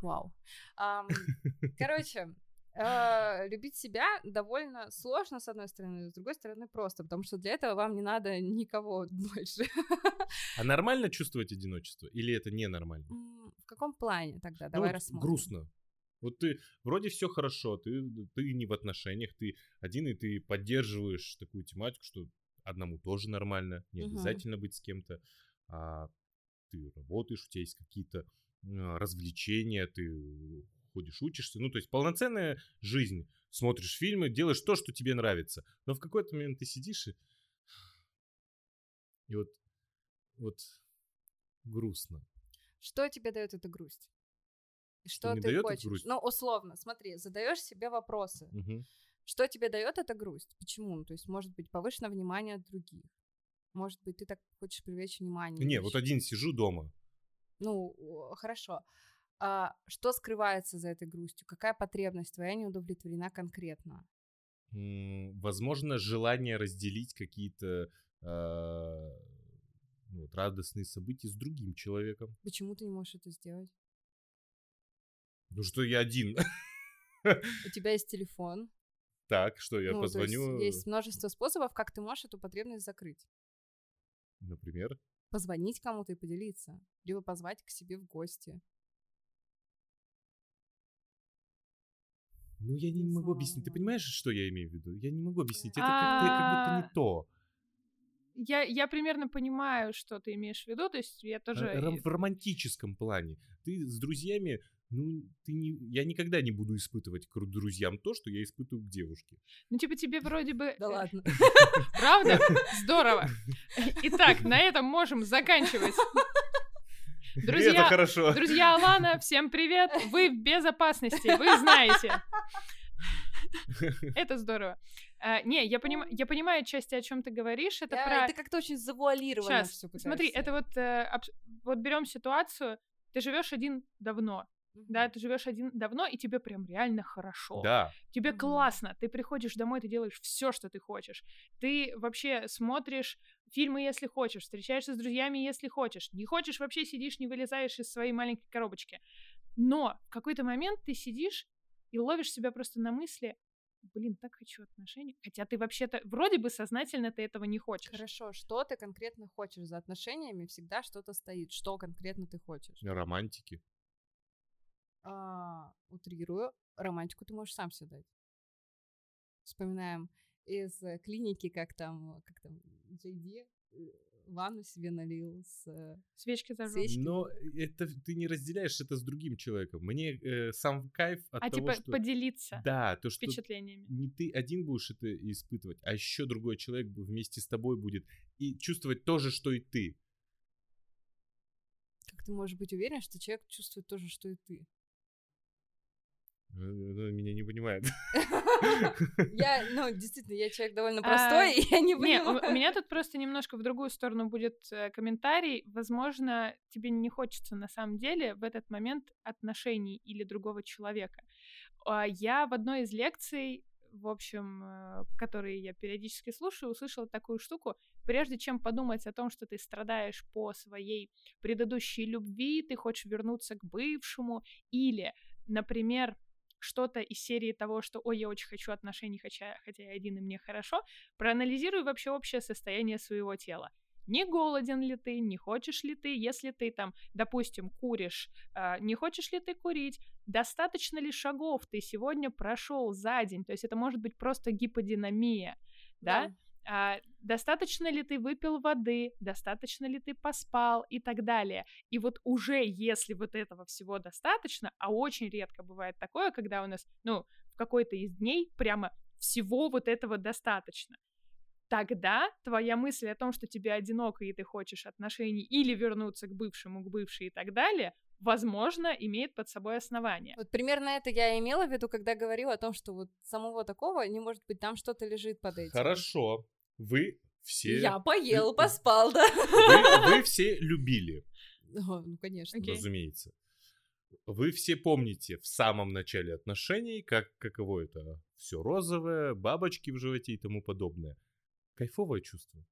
[SPEAKER 2] Вау. Ам, Короче, э, любить себя довольно сложно, с одной стороны, с другой стороны, просто, потому что для этого вам не надо никого больше.
[SPEAKER 4] А нормально чувствовать одиночество? Или это ненормально?
[SPEAKER 2] В каком плане тогда?
[SPEAKER 4] Ну
[SPEAKER 2] Давай
[SPEAKER 4] вот
[SPEAKER 2] рассмотрим.
[SPEAKER 4] грустно. Вот ты вроде все хорошо, ты, ты не в отношениях, ты один, и ты поддерживаешь такую тематику, что одному тоже нормально, не
[SPEAKER 2] Мгм.
[SPEAKER 4] обязательно быть с кем-то, а ты работаешь, у тебя есть какие-то а, развлечения, ты ходишь, учишься, ну то есть полноценная жизнь, смотришь фильмы, делаешь то, что тебе нравится, но в какой-то момент ты сидишь и, и вот, вот грустно.
[SPEAKER 2] Что тебе дает эта грусть? Что,
[SPEAKER 4] не
[SPEAKER 2] ты хочешь? Ну, условно, смотри, задаешь себе вопросы.
[SPEAKER 4] Мгм.
[SPEAKER 2] Что тебе дает эта грусть? Почему? Ну, То есть, может быть, повышенное внимание от других. Может быть, ты так хочешь привлечь внимание.
[SPEAKER 4] Не, вот один сижу дома,
[SPEAKER 2] Ну, хорошо. А что скрывается за этой грустью? Какая потребность твоя не удовлетворена конкретно?
[SPEAKER 4] Возможно, желание разделить какие-то а, ну, вот, радостные события с другим человеком.
[SPEAKER 2] Почему ты не можешь это сделать?
[SPEAKER 4] Ну что я один.
[SPEAKER 2] У тебя есть телефон.
[SPEAKER 4] Так, что я
[SPEAKER 2] ну, то есть
[SPEAKER 4] позвоню,
[SPEAKER 2] есть множество способов, как ты можешь эту потребность закрыть.
[SPEAKER 4] например.
[SPEAKER 2] Позвонить кому-то и поделиться. Либо позвать к себе в гости.
[SPEAKER 4] Ну, я не
[SPEAKER 2] Не
[SPEAKER 4] могу объяснить. Ты понимаешь, что я имею в виду? Я не могу объяснить. Это
[SPEAKER 3] А.
[SPEAKER 4] как-то, как будто не то.
[SPEAKER 3] Я, я примерно понимаю, что ты имеешь в виду, то есть я тоже...
[SPEAKER 4] А, ром- В романтическом плане. Ты с друзьями, ну, ты не, я никогда не буду испытывать к друзьям то, что я испытываю к девушке.
[SPEAKER 3] Ну, типа, тебе вроде бы...
[SPEAKER 2] Да
[SPEAKER 3] э,
[SPEAKER 2] ладно.
[SPEAKER 3] Правда? Здорово. Итак, на этом можем заканчивать.
[SPEAKER 4] И это
[SPEAKER 3] Друзья,
[SPEAKER 4] хорошо.
[SPEAKER 3] друзья Алана, всем привет. Вы в безопасности, вы знаете. Это здорово. А, не, я, поним, я понимаю части, о чем ты говоришь. Это
[SPEAKER 2] Я-
[SPEAKER 3] про...
[SPEAKER 2] Ты как-то очень завуалированно
[SPEAKER 3] Сейчас,
[SPEAKER 2] все
[SPEAKER 3] смотри, это вот, э, абс- вот берем ситуацию, ты живешь один давно, да, ты живешь один давно, и тебе прям реально хорошо.
[SPEAKER 4] Да.
[SPEAKER 3] Тебе классно, ты приходишь домой, ты делаешь все, что ты хочешь. Ты вообще смотришь фильмы, если хочешь, встречаешься с друзьями, если хочешь. Не хочешь, вообще сидишь, не вылезаешь из своей маленькой коробочки. Но в какой-то момент ты сидишь и ловишь себя просто на мысли, блин, так хочу отношений. Хотя ты вообще-то, вроде бы сознательно ты этого не хочешь.
[SPEAKER 2] Хорошо, что ты конкретно хочешь за отношениями? Всегда что-то стоит. Что конкретно ты хочешь?
[SPEAKER 4] Романтики.
[SPEAKER 2] А, утрирую, романтику ты можешь сам себе дать. Вспоминаем из э, клиники, как там, как там, Джейди э, ванну себе налил с э,
[SPEAKER 3] Свечки
[SPEAKER 2] свечки.
[SPEAKER 4] Но это ты не разделяешь это с другим человеком. Мне э, сам кайф от
[SPEAKER 3] А
[SPEAKER 4] того,
[SPEAKER 3] типа
[SPEAKER 4] что...
[SPEAKER 3] поделиться
[SPEAKER 4] Да, то, что
[SPEAKER 3] впечатлениями.
[SPEAKER 4] не ты один будешь это испытывать, а еще другой человек вместе с тобой будет и чувствовать то же, что и ты.
[SPEAKER 2] Как ты можешь быть уверен, что человек чувствует то же, что и ты?
[SPEAKER 4] Э, э, Меня не понимает.
[SPEAKER 2] Я, ну, действительно, я человек довольно
[SPEAKER 3] А,
[SPEAKER 2] простой, и я не
[SPEAKER 3] Не, у, у
[SPEAKER 2] понимаю.
[SPEAKER 3] меня тут просто немножко в другую сторону будет э, комментарий. Возможно, тебе не хочется на самом деле в этот момент отношений или другого человека. А, Я в одной из лекций, в общем, э, которые я периодически слушаю, услышала такую штуку. Прежде чем подумать о том, что ты страдаешь по своей предыдущей любви, ты хочешь вернуться к бывшему, или, например, что-то из серии того, что «Ой, я очень хочу отношений, хотя, хотя я один, и мне хорошо», проанализируй вообще общее состояние своего тела. Не голоден ли ты, не хочешь ли ты, если ты там, допустим, куришь, а, не хочешь ли ты курить, достаточно ли шагов ты сегодня прошел за день, то есть это может быть просто гиподинамия, да? А, достаточно ли ты выпил воды, достаточно ли ты поспал и так далее. И вот уже если вот этого всего достаточно, а очень редко бывает такое, когда у нас, ну, в какой-то из дней прямо всего вот этого достаточно, тогда твоя мысль о том, что тебе одиноко и ты хочешь отношений или вернуться к бывшему, к бывшей и так далее, возможно, имеет под собой основание.
[SPEAKER 2] Вот примерно это я имела в виду, когда говорила о том, что вот самого такого не может быть, там что-то лежит под этим.
[SPEAKER 4] Хорошо. Вы все...
[SPEAKER 2] Я поел,
[SPEAKER 4] Лю-
[SPEAKER 2] поспал, да.
[SPEAKER 4] Вы, вы все любили,
[SPEAKER 2] О, Ну, конечно.
[SPEAKER 3] Окей.
[SPEAKER 4] разумеется. Вы все помните в самом начале отношений, как каково это все розовое, бабочки в животе и тому подобное. Кайфовое чувство.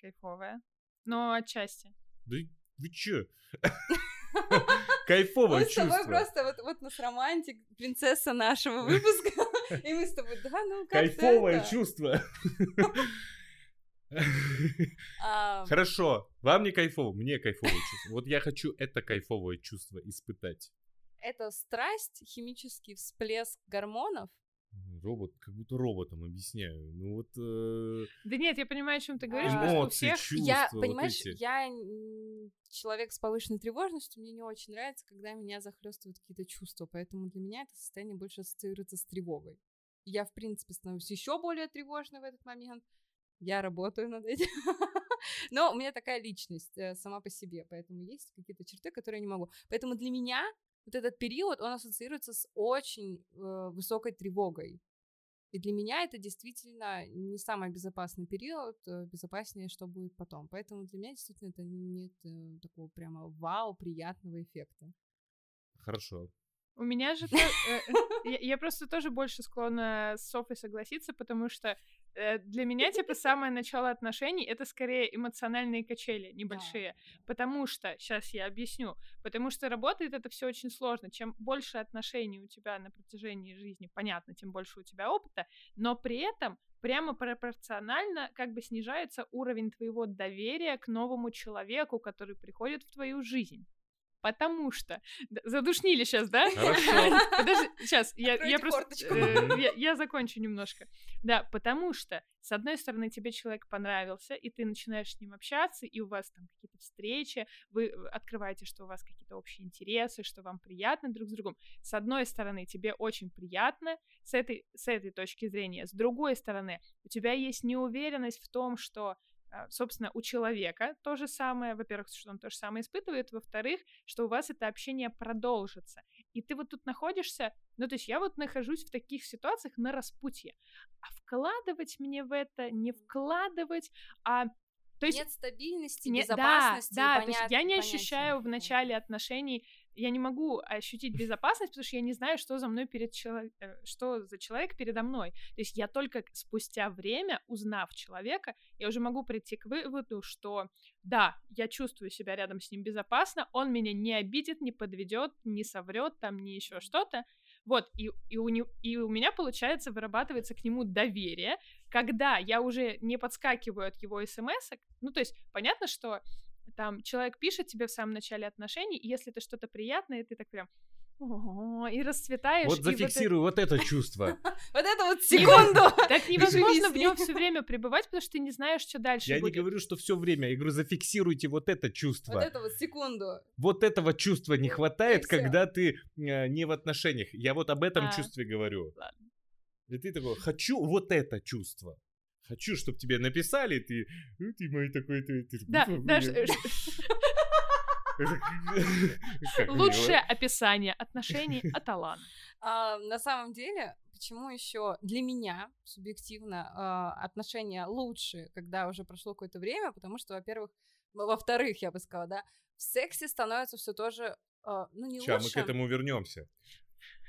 [SPEAKER 3] Кайфовое. Но отчасти.
[SPEAKER 4] Да вы чё? Кайфовое
[SPEAKER 2] Мы с тобой
[SPEAKER 4] чувство.
[SPEAKER 2] просто вот, вот нас романтик, принцесса нашего выпуска, и мы с тобой, да, ну как
[SPEAKER 4] Кайфовое чувство.
[SPEAKER 2] А,
[SPEAKER 4] Хорошо, вам не кайфово, мне кайфовое чувство. Вот я хочу это кайфовое чувство испытать.
[SPEAKER 2] Это страсть, химический всплеск гормонов.
[SPEAKER 4] Робот, как будто роботом объясняю. Ну вот э,
[SPEAKER 3] Да нет, я понимаю, о чем ты говоришь.
[SPEAKER 4] Эмоции,
[SPEAKER 3] всех
[SPEAKER 4] чувства,
[SPEAKER 2] я,
[SPEAKER 4] вот
[SPEAKER 2] понимаешь,
[SPEAKER 4] эти.
[SPEAKER 2] я человек с повышенной тревожностью, мне не очень нравится, когда меня захлестывают какие-то чувства, поэтому для меня это состояние больше ассоциируется с тревогой. Я, в принципе, становлюсь еще более тревожной в этот момент. Я работаю над этим. Но у меня такая личность э, сама по себе, поэтому есть какие-то черты, которые я не могу. Поэтому для меня вот этот период, он ассоциируется с очень э, высокой тревогой. И для меня это действительно не самый безопасный период, э, безопаснее, что будет потом. Поэтому для меня действительно это нет э, такого прямо вау, приятного эффекта.
[SPEAKER 4] Хорошо.
[SPEAKER 3] У меня же... э, э, Я просто тоже больше склонна с Софой согласиться, потому что для меня, типа, самое начало отношений — это скорее эмоциональные качели небольшие. Потому что, сейчас я объясню, потому что работает это все очень сложно. Чем больше отношений у тебя на протяжении жизни, понятно, тем больше у тебя опыта, но при этом прямо пропорционально как бы снижается уровень твоего доверия к новому человеку, который приходит в твою жизнь. Потому что... Задушнили сейчас, да?
[SPEAKER 4] Хорошо.
[SPEAKER 3] Подожди, сейчас, я, я просто... э, я, я закончу немножко. Да, потому что, с одной стороны, тебе человек понравился, и ты начинаешь с ним общаться, и у вас там какие-то встречи, вы э, открываете, что у вас какие-то общие интересы, что вам приятно друг с другом. С одной стороны, тебе очень приятно с этой, с этой точки зрения. С другой стороны, у тебя есть неуверенность в том, что собственно, у человека то же самое, во-первых, что он то же самое испытывает, во-вторых, что у вас это общение продолжится. И ты вот тут находишься, ну, то есть я вот нахожусь в таких ситуациях на распутье. А вкладывать мне в это, не вкладывать, а... То есть
[SPEAKER 2] Нет стабильности,
[SPEAKER 3] не-
[SPEAKER 2] безопасности.
[SPEAKER 3] Да, да, то есть
[SPEAKER 2] понят-
[SPEAKER 3] я не
[SPEAKER 2] понятия.
[SPEAKER 3] ощущаю в начале отношений, я не могу ощутить безопасность, потому что я не знаю, что за мной перед человеком, что за человек передо мной. То есть я только спустя время, узнав человека, я уже могу прийти к выводу, что да, я чувствую себя рядом с ним безопасно, он меня не обидит, не подведет, не соврет, там, не еще что-то. Вот, и, и, у, не- и у меня, получается, вырабатывается к нему доверие, когда я уже не подскакиваю от его смс ну, то есть, понятно, что там человек пишет тебе в самом начале отношений, и если это что-то приятное, ты так прям и расцветаешь.
[SPEAKER 4] Вот
[SPEAKER 3] это-
[SPEAKER 4] зафиксируй вот это чувство.
[SPEAKER 2] Вот это вот секунду!
[SPEAKER 3] Так невозможно в нем все время пребывать, потому что ты не знаешь, что дальше
[SPEAKER 4] Я не говорю, что все время. Я говорю, зафиксируйте вот это
[SPEAKER 2] Вот
[SPEAKER 4] чувство.
[SPEAKER 2] это вот секунду.
[SPEAKER 4] Вот этого чувства не хватает, когда ты э, не в отношениях. Я вот об этом
[SPEAKER 3] А,
[SPEAKER 4] чувстве говорю. И ты такой, хочу вот это чувство. Хочу, чтобы тебе написали, ты, «Ну, ты мой такой, ты, ты
[SPEAKER 3] Да, лучшее описание отношений от Алана.
[SPEAKER 2] На самом деле, почему еще для меня субъективно а, отношения лучше, когда уже прошло какое-то время, потому что, во-первых, во- во-вторых, я бы сказала, да, в сексе становится все тоже, а, ну не
[SPEAKER 4] Сейчас мы
[SPEAKER 2] лучше.
[SPEAKER 4] к этому вернемся.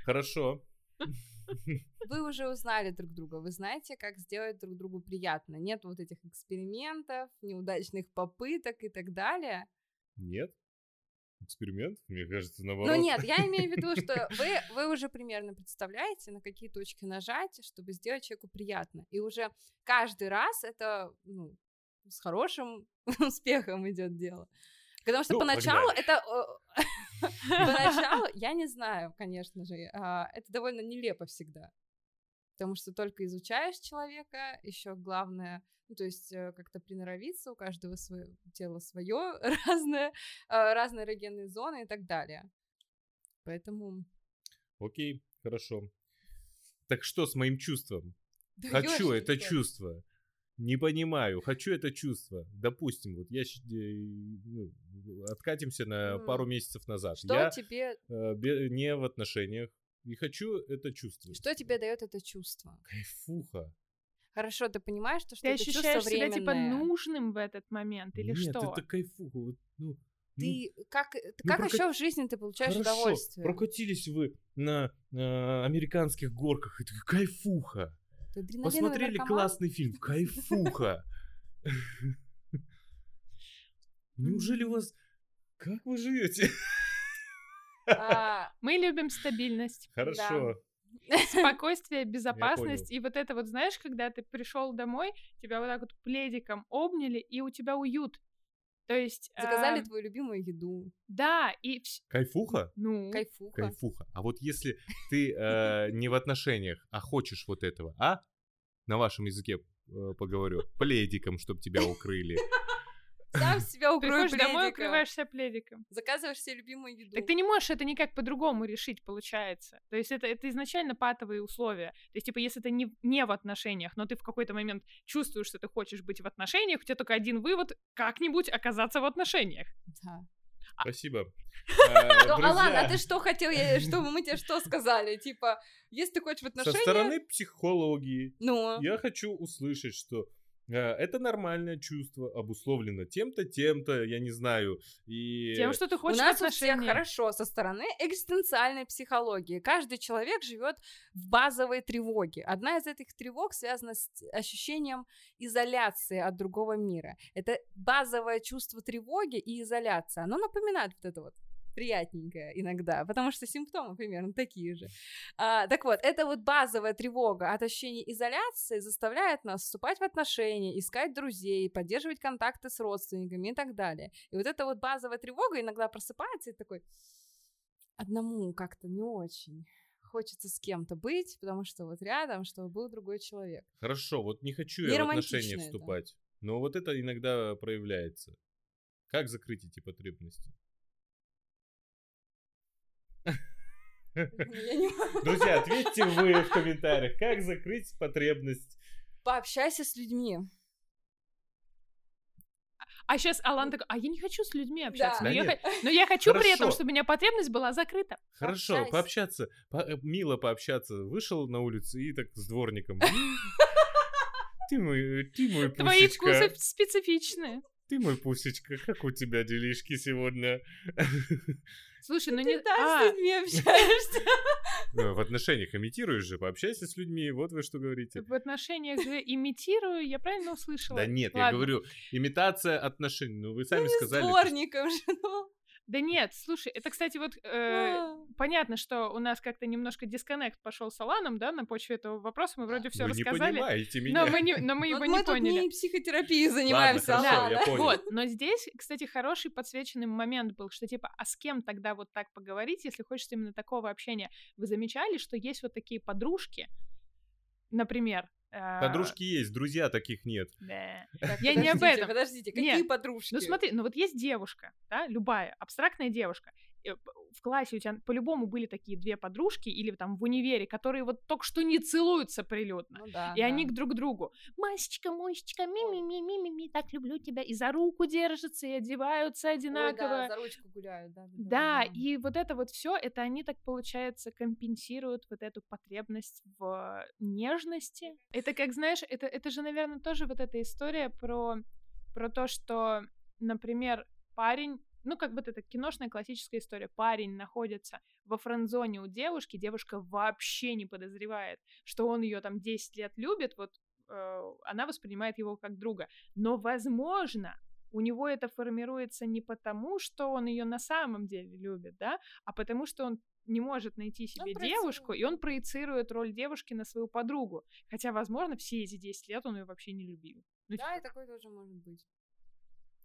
[SPEAKER 4] Хорошо.
[SPEAKER 2] Вы уже узнали друг друга, вы знаете, как сделать друг другу приятно. Нет вот этих экспериментов, неудачных попыток и так далее.
[SPEAKER 4] Нет? Эксперимент? Мне кажется, наоборот.
[SPEAKER 2] Ну нет, я имею в виду, что вы, вы уже примерно представляете, на какие точки нажать, чтобы сделать человеку приятно. И уже каждый раз это ну, с хорошим успехом идет дело. Потому что
[SPEAKER 4] Ну,
[SPEAKER 2] поначалу
[SPEAKER 4] погнали.
[SPEAKER 2] это... Поначалу, я не знаю, конечно же, а, это довольно нелепо всегда. Потому что только изучаешь человека, еще главное, ну, то есть э, как-то приноровиться, у каждого свое тело свое, разное, а, разные эрогенные зоны и так далее. Поэтому...
[SPEAKER 4] Окей, хорошо. Так что с моим чувством?
[SPEAKER 2] Да
[SPEAKER 4] Хочу это чувство. Не понимаю, хочу это чувство. Допустим, вот я э, ну, откатимся на пару месяцев назад.
[SPEAKER 2] Что
[SPEAKER 4] я
[SPEAKER 2] тебе,
[SPEAKER 4] э, не в отношениях и хочу это чувствовать.
[SPEAKER 2] что тебе дает это чувство?
[SPEAKER 4] Кайфуха.
[SPEAKER 2] Хорошо, ты понимаешь, то, что
[SPEAKER 3] Ты
[SPEAKER 2] это чувство
[SPEAKER 3] ощущаешь себя типа нужным в этот момент или
[SPEAKER 4] Нет,
[SPEAKER 3] что?
[SPEAKER 4] это кайфуха. Вот, ну,
[SPEAKER 2] ты как,
[SPEAKER 4] ну,
[SPEAKER 2] как
[SPEAKER 4] прокат-
[SPEAKER 2] еще в жизни ты получаешь
[SPEAKER 4] Хорошо,
[SPEAKER 2] удовольствие?
[SPEAKER 4] прокатились вы на э, американских горках, и ты кайфуха. Посмотрели
[SPEAKER 2] наркоман?
[SPEAKER 4] классный фильм, кайфуха. Неужели у вас... Как вы живете?
[SPEAKER 2] А,
[SPEAKER 3] Мы любим стабильность,
[SPEAKER 4] Хорошо.
[SPEAKER 3] спокойствие, безопасность. И вот это вот, знаешь, когда ты пришел домой, тебя вот так вот пледиком обняли, и у тебя уют. То есть...
[SPEAKER 2] Заказали
[SPEAKER 3] а,
[SPEAKER 2] твою любимую еду.
[SPEAKER 3] Да, и...
[SPEAKER 4] Кайфуха?
[SPEAKER 3] Ну,
[SPEAKER 2] Кайфуха.
[SPEAKER 4] Кайфуха. А вот если ты э, не в отношениях, а хочешь вот этого, а? На вашем языке э, поговорю. Пледиком, чтобы тебя укрыли.
[SPEAKER 2] Сам себя укрой
[SPEAKER 3] приходишь домой, укрываешься пледиком.
[SPEAKER 2] Заказываешь себе любимую еду.
[SPEAKER 3] Так ты не можешь это никак по-другому решить, получается. То есть это, это изначально патовые условия. То есть, типа, если ты не, не в отношениях, но ты в какой-то момент чувствуешь, что ты хочешь быть в отношениях, у тебя только один вывод — как-нибудь оказаться в отношениях.
[SPEAKER 2] Да.
[SPEAKER 4] Спасибо. Э,
[SPEAKER 2] Ну, Алан, а ты что хотел, что мы тебе что сказали? Типа, если ты хочешь в
[SPEAKER 4] Со
[SPEAKER 2] отношениях...
[SPEAKER 4] стороны психологии
[SPEAKER 2] Ну,
[SPEAKER 4] я хочу услышать, что это нормальное чувство, обусловлено тем-то, тем-то, я не знаю. И
[SPEAKER 3] Тем, что ты
[SPEAKER 2] у
[SPEAKER 3] хочешь
[SPEAKER 2] нас
[SPEAKER 3] в
[SPEAKER 2] у всех хорошо со стороны экзистенциальной психологии. Каждый человек живет в базовой тревоге. Одна из этих тревог связана с ощущением изоляции от другого мира. Это базовое чувство тревоги и изоляция. Оно напоминает вот это вот приятненькое иногда, потому что симптомы примерно такие же. А, так вот, это вот базовая тревога от ощущения изоляции заставляет нас вступать в отношения, искать друзей, поддерживать контакты с родственниками и так далее. И вот эта вот базовая тревога иногда просыпается и такой, одному как-то не очень. Хочется с кем-то быть, потому что вот рядом, чтобы был другой человек.
[SPEAKER 4] Хорошо, вот не хочу я в отношения
[SPEAKER 2] романтично это.
[SPEAKER 4] вступать, но вот это иногда проявляется. Как закрыть эти потребности?
[SPEAKER 2] Я не могу.
[SPEAKER 4] Друзья, ответьте вы в комментариях, как закрыть потребность.
[SPEAKER 2] Пообщайся с людьми.
[SPEAKER 3] А сейчас Алан такой, а я не хочу с людьми общаться.
[SPEAKER 2] Да.
[SPEAKER 3] Но,
[SPEAKER 4] Да
[SPEAKER 3] я,
[SPEAKER 4] нет.
[SPEAKER 3] но я хочу при этом,
[SPEAKER 4] Хорошо.
[SPEAKER 3] чтобы у меня потребность была закрыта.
[SPEAKER 4] Хорошо,
[SPEAKER 2] Пообщайся.
[SPEAKER 4] пообщаться, по- э, мило пообщаться. Вышел на улицу и так с дворником. Ты мой, ты мой
[SPEAKER 3] Твои
[SPEAKER 4] пусечка,
[SPEAKER 3] вкусы специфичные.
[SPEAKER 4] ты мой пусечка, как у тебя делишки сегодня?
[SPEAKER 3] Слушай, ну не...
[SPEAKER 2] да,
[SPEAKER 3] а,
[SPEAKER 2] с людьми общаешься.
[SPEAKER 4] Ну, В отношениях имитируешь же, пообщайся с людьми, вот вы что говорите.
[SPEAKER 3] в отношениях же имитирую, я правильно услышала?
[SPEAKER 4] Да нет, я говорю, имитация отношений. Ну, вы сами
[SPEAKER 2] с
[SPEAKER 4] сказали.
[SPEAKER 2] дворником же, ну.
[SPEAKER 3] Да нет, слушай, это, кстати, вот э,
[SPEAKER 2] А.
[SPEAKER 3] понятно, что у нас как-то немножко дисконнект пошел с Аланом, да, на почве этого вопроса, мы вроде все
[SPEAKER 4] Вы не
[SPEAKER 3] рассказали,
[SPEAKER 4] понимаете меня.
[SPEAKER 3] но мы, не, но мы его
[SPEAKER 2] Вот
[SPEAKER 3] не
[SPEAKER 2] мы тут
[SPEAKER 3] поняли.
[SPEAKER 2] не психотерапией занимаемся,
[SPEAKER 4] хорошо,
[SPEAKER 2] Алан.
[SPEAKER 4] я понял.
[SPEAKER 3] Вот, но здесь, кстати, хороший подсвеченный момент был, что типа, а с кем тогда вот так поговорить, если хочется именно такого общения? Вы замечали, что есть вот такие подружки, например?
[SPEAKER 4] Подружки есть, друзья таких нет.
[SPEAKER 3] да.
[SPEAKER 2] Так,
[SPEAKER 3] Я не об этом.
[SPEAKER 2] Подождите, какие
[SPEAKER 3] Нет.
[SPEAKER 2] подружки?
[SPEAKER 3] Ну смотри, ну вот есть девушка, да, любая, абстрактная девушка. Э, В классе у тебя по-любому были такие две подружки или там в универе, которые вот только что не целуются прилюдно.
[SPEAKER 2] Ну да,
[SPEAKER 3] И
[SPEAKER 2] да.
[SPEAKER 3] они к друг другу. Масечка, Мосечка, ми-ми-ми-ми-ми, так люблю тебя. И за руку держатся, и одеваются
[SPEAKER 2] Ой,
[SPEAKER 3] одинаково.
[SPEAKER 2] да, за ручку гуляют, да.
[SPEAKER 3] Да, и вот это вот все, это они так, получается, компенсируют вот эту потребность в нежности. Это как, знаешь, это, это же, наверное, тоже вот эта история про, про то, что, например, парень, ну, как бы это киношная классическая история, парень находится во френдзоне у девушки, девушка вообще не подозревает, что он ее там 10 лет любит, вот э, она воспринимает его как друга. Но, возможно, у него это формируется не потому, что он ее на самом деле любит, да, а потому что он не может найти себе
[SPEAKER 2] проецирует.
[SPEAKER 3] девушку, и он проецирует роль девушки на свою подругу. Хотя, возможно, все эти 10 лет он ее вообще не любил. Ну,
[SPEAKER 2] Да, и такое тоже может быть.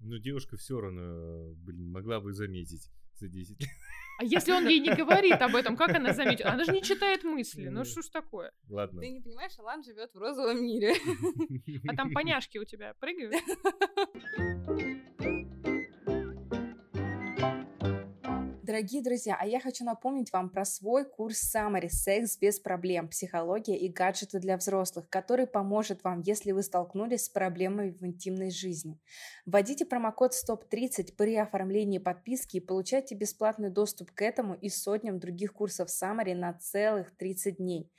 [SPEAKER 4] Ну, девушка все равно, блин, могла бы заметить за 10 лет.
[SPEAKER 3] А если он ей не говорит об этом, как она заметит? Она же не читает мысли. Ну что ж такое?
[SPEAKER 4] Ладно.
[SPEAKER 2] Ты не понимаешь, Алан живет в розовом мире.
[SPEAKER 3] А там поняшки у тебя прыгают?
[SPEAKER 1] Дорогие друзья, а я хочу напомнить вам про свой курс Summary «Секс без проблем. Психология и гаджеты для взрослых», который поможет вам, если вы столкнулись с проблемами в интимной жизни. Вводите промокод STOP30 при оформлении подписки и получайте бесплатный доступ к этому и сотням других курсов Summary на целых 30 дней.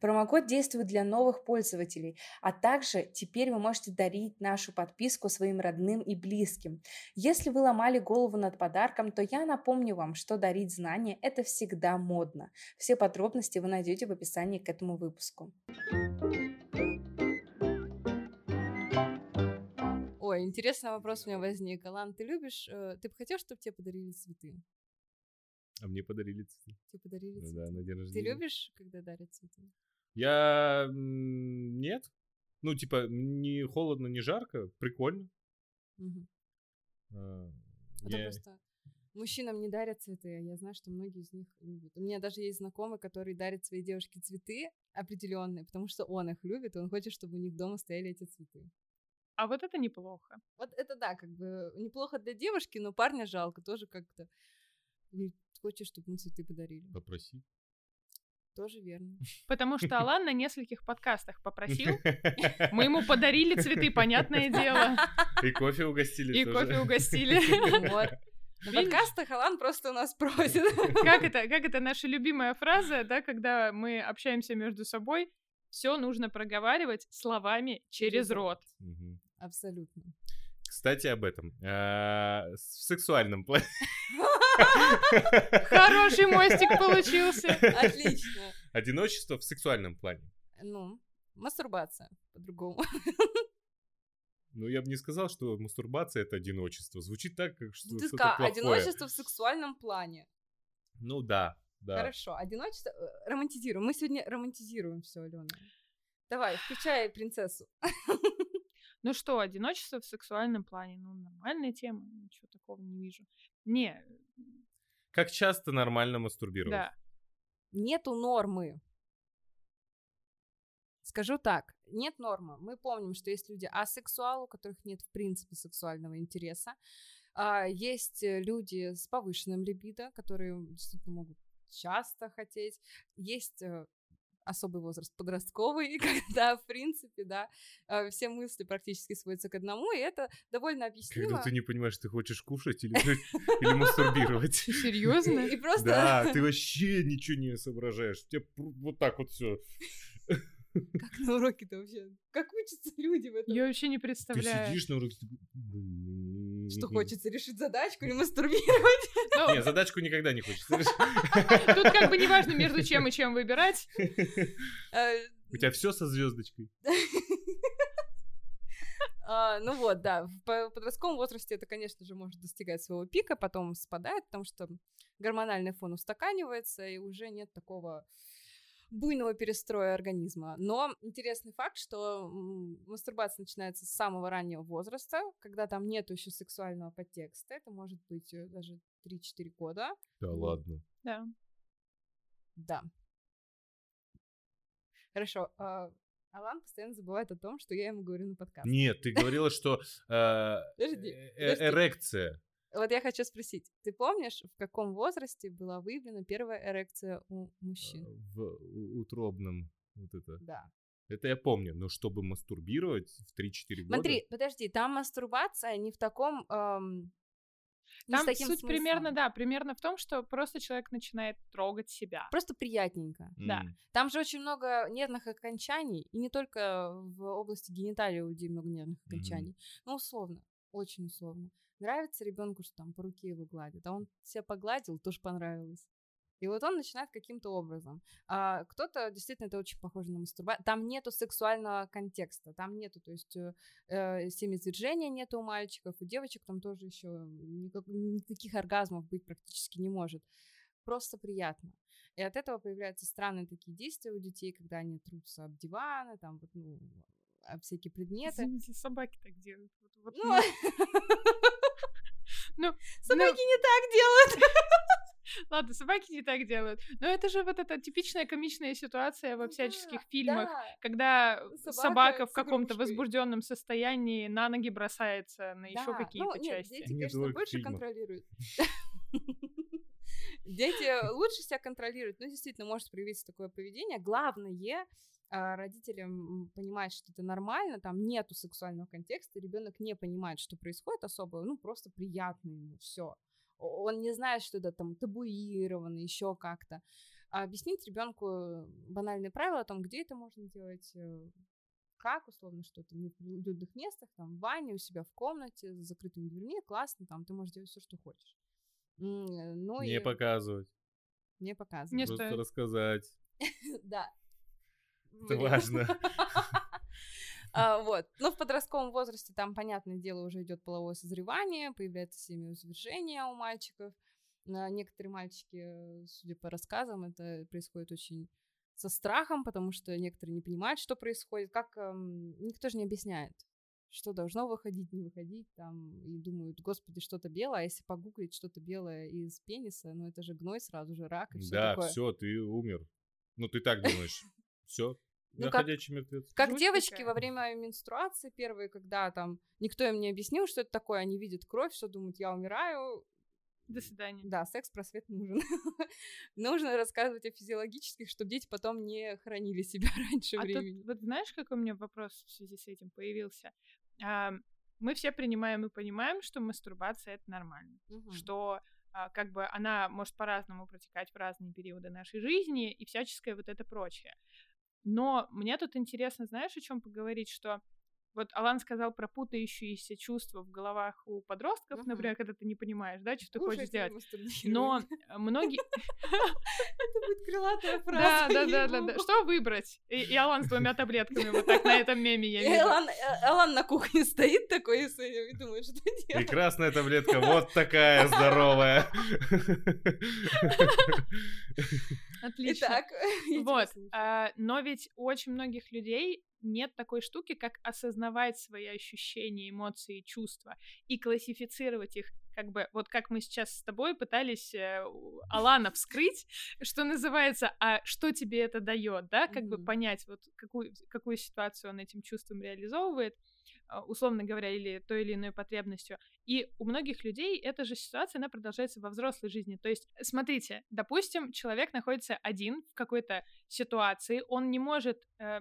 [SPEAKER 1] Промокод действует для новых пользователей, а также теперь вы можете дарить нашу подписку своим родным и близким. Если вы ломали голову над подарком, то я напомню вам, что дарить знания – это всегда модно. Все подробности вы найдете в описании к этому выпуску.
[SPEAKER 2] Ой, интересный вопрос у меня возник. Алан, ты любишь, э, ты бы хотел, чтобы тебе подарили цветы?
[SPEAKER 4] А мне подарили цветы.
[SPEAKER 2] Тебе подарили
[SPEAKER 4] Ну
[SPEAKER 2] цветы?
[SPEAKER 4] Да, на день
[SPEAKER 2] Ты
[SPEAKER 4] рождения.
[SPEAKER 2] любишь, когда дарят цветы?
[SPEAKER 4] Я... Нет. Ну, типа, не холодно, не жарко. Прикольно.
[SPEAKER 2] Мгм.
[SPEAKER 4] А,
[SPEAKER 2] Это
[SPEAKER 4] я-
[SPEAKER 2] просто мужчинам не дарят цветы, а я знаю, что многие из них любят. У меня даже есть знакомый, который дарит своей девушке цветы определенные, потому что он их любит, и он хочет, чтобы у них дома стояли эти цветы.
[SPEAKER 3] А вот это неплохо.
[SPEAKER 2] Вот это да, как бы неплохо для девушки, но парня жалко тоже как-то. Хочешь, чтобы мы цветы подарили?
[SPEAKER 4] Попроси.
[SPEAKER 2] Тоже верно.
[SPEAKER 3] Потому что Алан на нескольких подкастах попросил, мы ему подарили цветы, понятное дело,
[SPEAKER 4] И кофе угостили
[SPEAKER 3] и
[SPEAKER 4] тоже.
[SPEAKER 3] кофе угостили.
[SPEAKER 2] Вот. На
[SPEAKER 3] Видишь?
[SPEAKER 2] подкастах Алан просто у нас просит.
[SPEAKER 3] Как это, как это наша любимая фраза, да, когда мы общаемся между собой, все нужно проговаривать словами через рот.
[SPEAKER 2] Абсолютно.
[SPEAKER 4] Кстати, об этом. А, В сексуальном плане.
[SPEAKER 3] Хороший мостик получился.
[SPEAKER 2] Отлично.
[SPEAKER 4] Одиночество в сексуальном плане.
[SPEAKER 2] Ну, мастурбация по-другому.
[SPEAKER 4] Ну, я бы не сказал, что мастурбация — это одиночество. Звучит так, как что
[SPEAKER 2] Ты
[SPEAKER 4] что-то
[SPEAKER 2] сказал,
[SPEAKER 4] плохое.
[SPEAKER 2] одиночество в сексуальном плане.
[SPEAKER 4] Ну да, да.
[SPEAKER 2] Хорошо, одиночество... э, Романтизируем. Мы сегодня романтизируем все, Алена. Давай, включай принцессу.
[SPEAKER 3] Ну что, одиночество в сексуальном плане, ну нормальная тема, ничего такого не вижу. Не,
[SPEAKER 4] Как часто нормально мастурбировать?
[SPEAKER 3] да,
[SPEAKER 2] Нету нормы. Скажу так, нет нормы. Мы помним, что есть люди асексуалы, у которых нет в принципе сексуального интереса. А, Есть э, люди с повышенным либидо, которые действительно могут часто хотеть. Есть э, особый возраст подростковый, когда, в принципе, да, э, все мысли практически сводятся к одному, и это довольно объяснимо.
[SPEAKER 4] Когда ты не понимаешь, ты хочешь кушать или, или мастурбировать.
[SPEAKER 3] серьезно?
[SPEAKER 2] И просто...
[SPEAKER 4] Да, ты вообще ничего не соображаешь. У тебя пр- вот так вот все.
[SPEAKER 2] Как на уроке-то вообще? Как учатся люди в этом?
[SPEAKER 3] Я вообще не
[SPEAKER 4] Ты
[SPEAKER 3] представляю.
[SPEAKER 4] сидишь на уроке.
[SPEAKER 2] Что хочется решить задачку или мастурбировать?
[SPEAKER 3] Ну,
[SPEAKER 4] Не, задачку никогда не хочется.
[SPEAKER 3] тут как бы неважно между чем и чем выбирать.
[SPEAKER 2] Э,
[SPEAKER 4] У тебя все со звездочкой.
[SPEAKER 2] а, Ну вот, да, в по- подростковом возрасте это, конечно же, может достигать своего пика, потом спадает, потому что гормональный фон устаканивается, и уже нет такого буйного перестроя организма. Но интересный факт, что мастурбация начинается с самого раннего возраста, когда там нет еще сексуального подтекста. Это может быть э, даже 3-4 года.
[SPEAKER 4] Да ладно.
[SPEAKER 3] Да.
[SPEAKER 2] Да. Хорошо. а, Алан постоянно забывает о том, что я ему говорю на подкасте.
[SPEAKER 4] Нет, ты говорила, что э, э,
[SPEAKER 2] подожди.
[SPEAKER 4] эрекция.
[SPEAKER 2] Вот я хочу спросить, ты помнишь, в каком возрасте была выявлена первая эрекция у
[SPEAKER 4] э,
[SPEAKER 2] мужчин?
[SPEAKER 4] В у- утробном. Вот это.
[SPEAKER 2] Да.
[SPEAKER 4] Это я помню. Но чтобы мастурбировать в 3-4 года...
[SPEAKER 2] Смотри, подожди, там мастурбация не в таком... эм, не с
[SPEAKER 3] Там
[SPEAKER 2] таким
[SPEAKER 3] суть
[SPEAKER 2] смыслом.
[SPEAKER 3] примерно, да, примерно в том, что просто человек начинает трогать себя.
[SPEAKER 2] Просто приятненько.
[SPEAKER 3] да.
[SPEAKER 4] М.
[SPEAKER 2] Там же очень много нервных окончаний, и не только в области гениталии у людей много нервных окончаний. Ну, условно, очень условно. Нравится ребенку, что там по руке его гладят, а он себя погладил, тоже понравилось. И вот он начинает каким-то образом. А кто-то действительно это очень похоже на мастурбацию. Там нету сексуального контекста, там нету, то есть э, э, семяизвержения нету у мальчиков, у девочек там тоже еще никак- никаких оргазмов быть практически не может. Просто приятно. И от этого появляются странные такие действия у детей, когда они трутся об диваны, там вот, ну, об всякие предметы.
[SPEAKER 3] Извините, собаки так делают. Вот- вот,
[SPEAKER 2] Ну,
[SPEAKER 3] ну, ну,
[SPEAKER 2] собаки не так делают.
[SPEAKER 3] ладно, собаки не так делают. Но это же вот эта типичная комичная ситуация во всяческих фильмах,
[SPEAKER 2] Да.
[SPEAKER 3] когда
[SPEAKER 2] Собака
[SPEAKER 3] собака в каком-то возбужденном состоянии на ноги бросается на еще
[SPEAKER 2] Да,
[SPEAKER 3] какие-то
[SPEAKER 2] ну, нет,
[SPEAKER 3] части.
[SPEAKER 2] дети,
[SPEAKER 4] Не
[SPEAKER 2] конечно, больше контролируют. Дети лучше себя контролируют, но действительно может проявиться такое поведение. Главное а, родителям понимать, что это нормально, там нету сексуального контекста, ребенок не понимает, что происходит особо, ну просто приятно ему все. Он не знает, что это там табуировано, еще как-то. А объяснить ребенку банальные правила о том, где это можно делать, э, как, условно, что это не в людных местах, там, в ванне, у себя в комнате, с закрытыми дверьми, классно, там, ты можешь делать все, что хочешь.
[SPEAKER 4] Ну, не и... показывать.
[SPEAKER 2] Не показывать.
[SPEAKER 4] Не Просто стоит. рассказать.
[SPEAKER 2] Да.
[SPEAKER 4] Это важно.
[SPEAKER 2] А, вот. Но в подростковом возрасте там, понятное дело, уже идет половое созревание, появляется семяизвержение у мальчиков. Некоторые мальчики, судя по рассказам, это происходит очень со страхом, потому что некоторые не понимают, что происходит. Как эм, никто же не объясняет, что должно выходить, не выходить, там, и думают, господи, что-то белое, а если погуглить что-то белое из пениса, ну это же гной сразу же, рак и все
[SPEAKER 4] да,
[SPEAKER 2] такое.
[SPEAKER 4] все, ты умер. Ну ты так думаешь, все, ну, как, мертвец.
[SPEAKER 2] Как Жуть девочки такая. во время менструации первые, когда там никто им не объяснил, что это такое, они видят кровь, что думают, я умираю,
[SPEAKER 3] до свидания.
[SPEAKER 2] Да, секс-просвет нужен. Нужно рассказывать о физиологических, чтобы дети потом не хранили себя раньше а времени.
[SPEAKER 3] Тут, вот знаешь, какой у меня вопрос в связи с этим появился? А, мы все принимаем и понимаем, что мастурбация это нормально, угу. что а, как бы она может по-разному протекать в разные периоды нашей жизни и всяческое вот это прочее. Но мне тут интересно, знаешь, о чем поговорить, что вот Алан сказал про путающиеся чувства в головах у подростков, uh-huh. например, когда ты не понимаешь, да, что ты хочешь сделать. Но многие...
[SPEAKER 2] Это будет крылатая фраза.
[SPEAKER 3] Да, да, да, да. Что выбрать? И Алан с двумя таблетками вот так на этом меме я вижу.
[SPEAKER 2] Алан на кухне стоит такой и думает, что делать.
[SPEAKER 4] Прекрасная таблетка, вот такая здоровая.
[SPEAKER 3] Отлично. Итак, вот. А, но ведь у очень многих людей нет такой штуки, как осознавать свои ощущения, эмоции, чувства и классифицировать их как бы, вот как мы сейчас с тобой пытались э, Алана вскрыть, что называется, а что тебе это дает, да, как mm-hmm. бы понять, вот какую, какую ситуацию он этим чувством реализовывает, а, условно говоря, или той или иной потребностью. И у многих людей эта же ситуация, она продолжается во взрослой жизни. То есть, смотрите, допустим, человек находится один в какой-то ситуации, он не может э,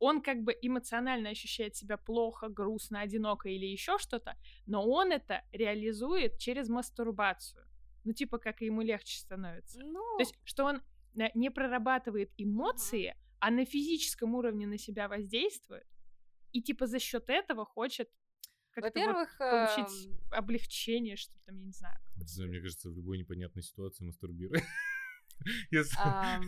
[SPEAKER 3] он как бы эмоционально ощущает себя плохо, грустно, одиноко или еще что-то, но он это реализует через мастурбацию. Ну, типа, как ему легче становится.
[SPEAKER 2] Ну...
[SPEAKER 3] То есть, что он э, не прорабатывает эмоции, uh-huh. а на физическом уровне на себя воздействует, и типа за счет этого хочет
[SPEAKER 2] во-первых,
[SPEAKER 3] вот получить эм... облегчение, что там, я не знаю.
[SPEAKER 4] Не знаю, мне кажется, в любой непонятной ситуации мастурбируй.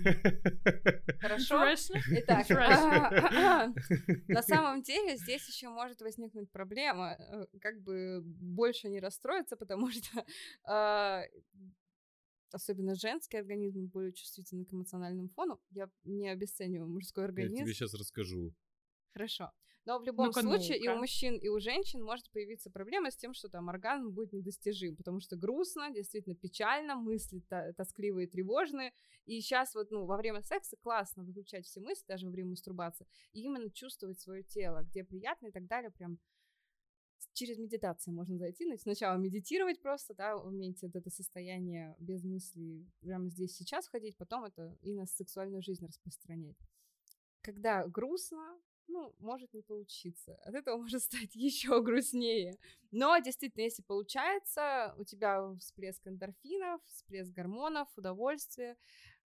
[SPEAKER 2] Хорошо. Итак, а, на самом деле здесь еще может возникнуть проблема, э, как бы больше не расстроиться, потому что а, особенно женский организм более чувствительный к эмоциональному фону. Я не обесцениваю мужской организм.
[SPEAKER 4] Я тебе сейчас расскажу.
[SPEAKER 2] Хорошо. Но в любом ну случае и у мужчин, и у женщин может появиться проблема с тем, что там оргазм будет недостижим, потому что грустно, действительно печально, мысли тоскливые, тревожные. И сейчас вот, ну, во время секса классно выключать все мысли, даже во время мастурбации, и именно чувствовать свое тело, где приятно и так далее, прям через медитацию можно зайти, но сначала медитировать просто, да, уметь вот это состояние без мыслей прямо здесь сейчас входить, потом это и на сексуальную жизнь распространять. Когда грустно, ну, может не получиться. От этого может стать еще грустнее. Но действительно, если получается, у тебя всплеск эндорфинов, всплеск гормонов, удовольствие,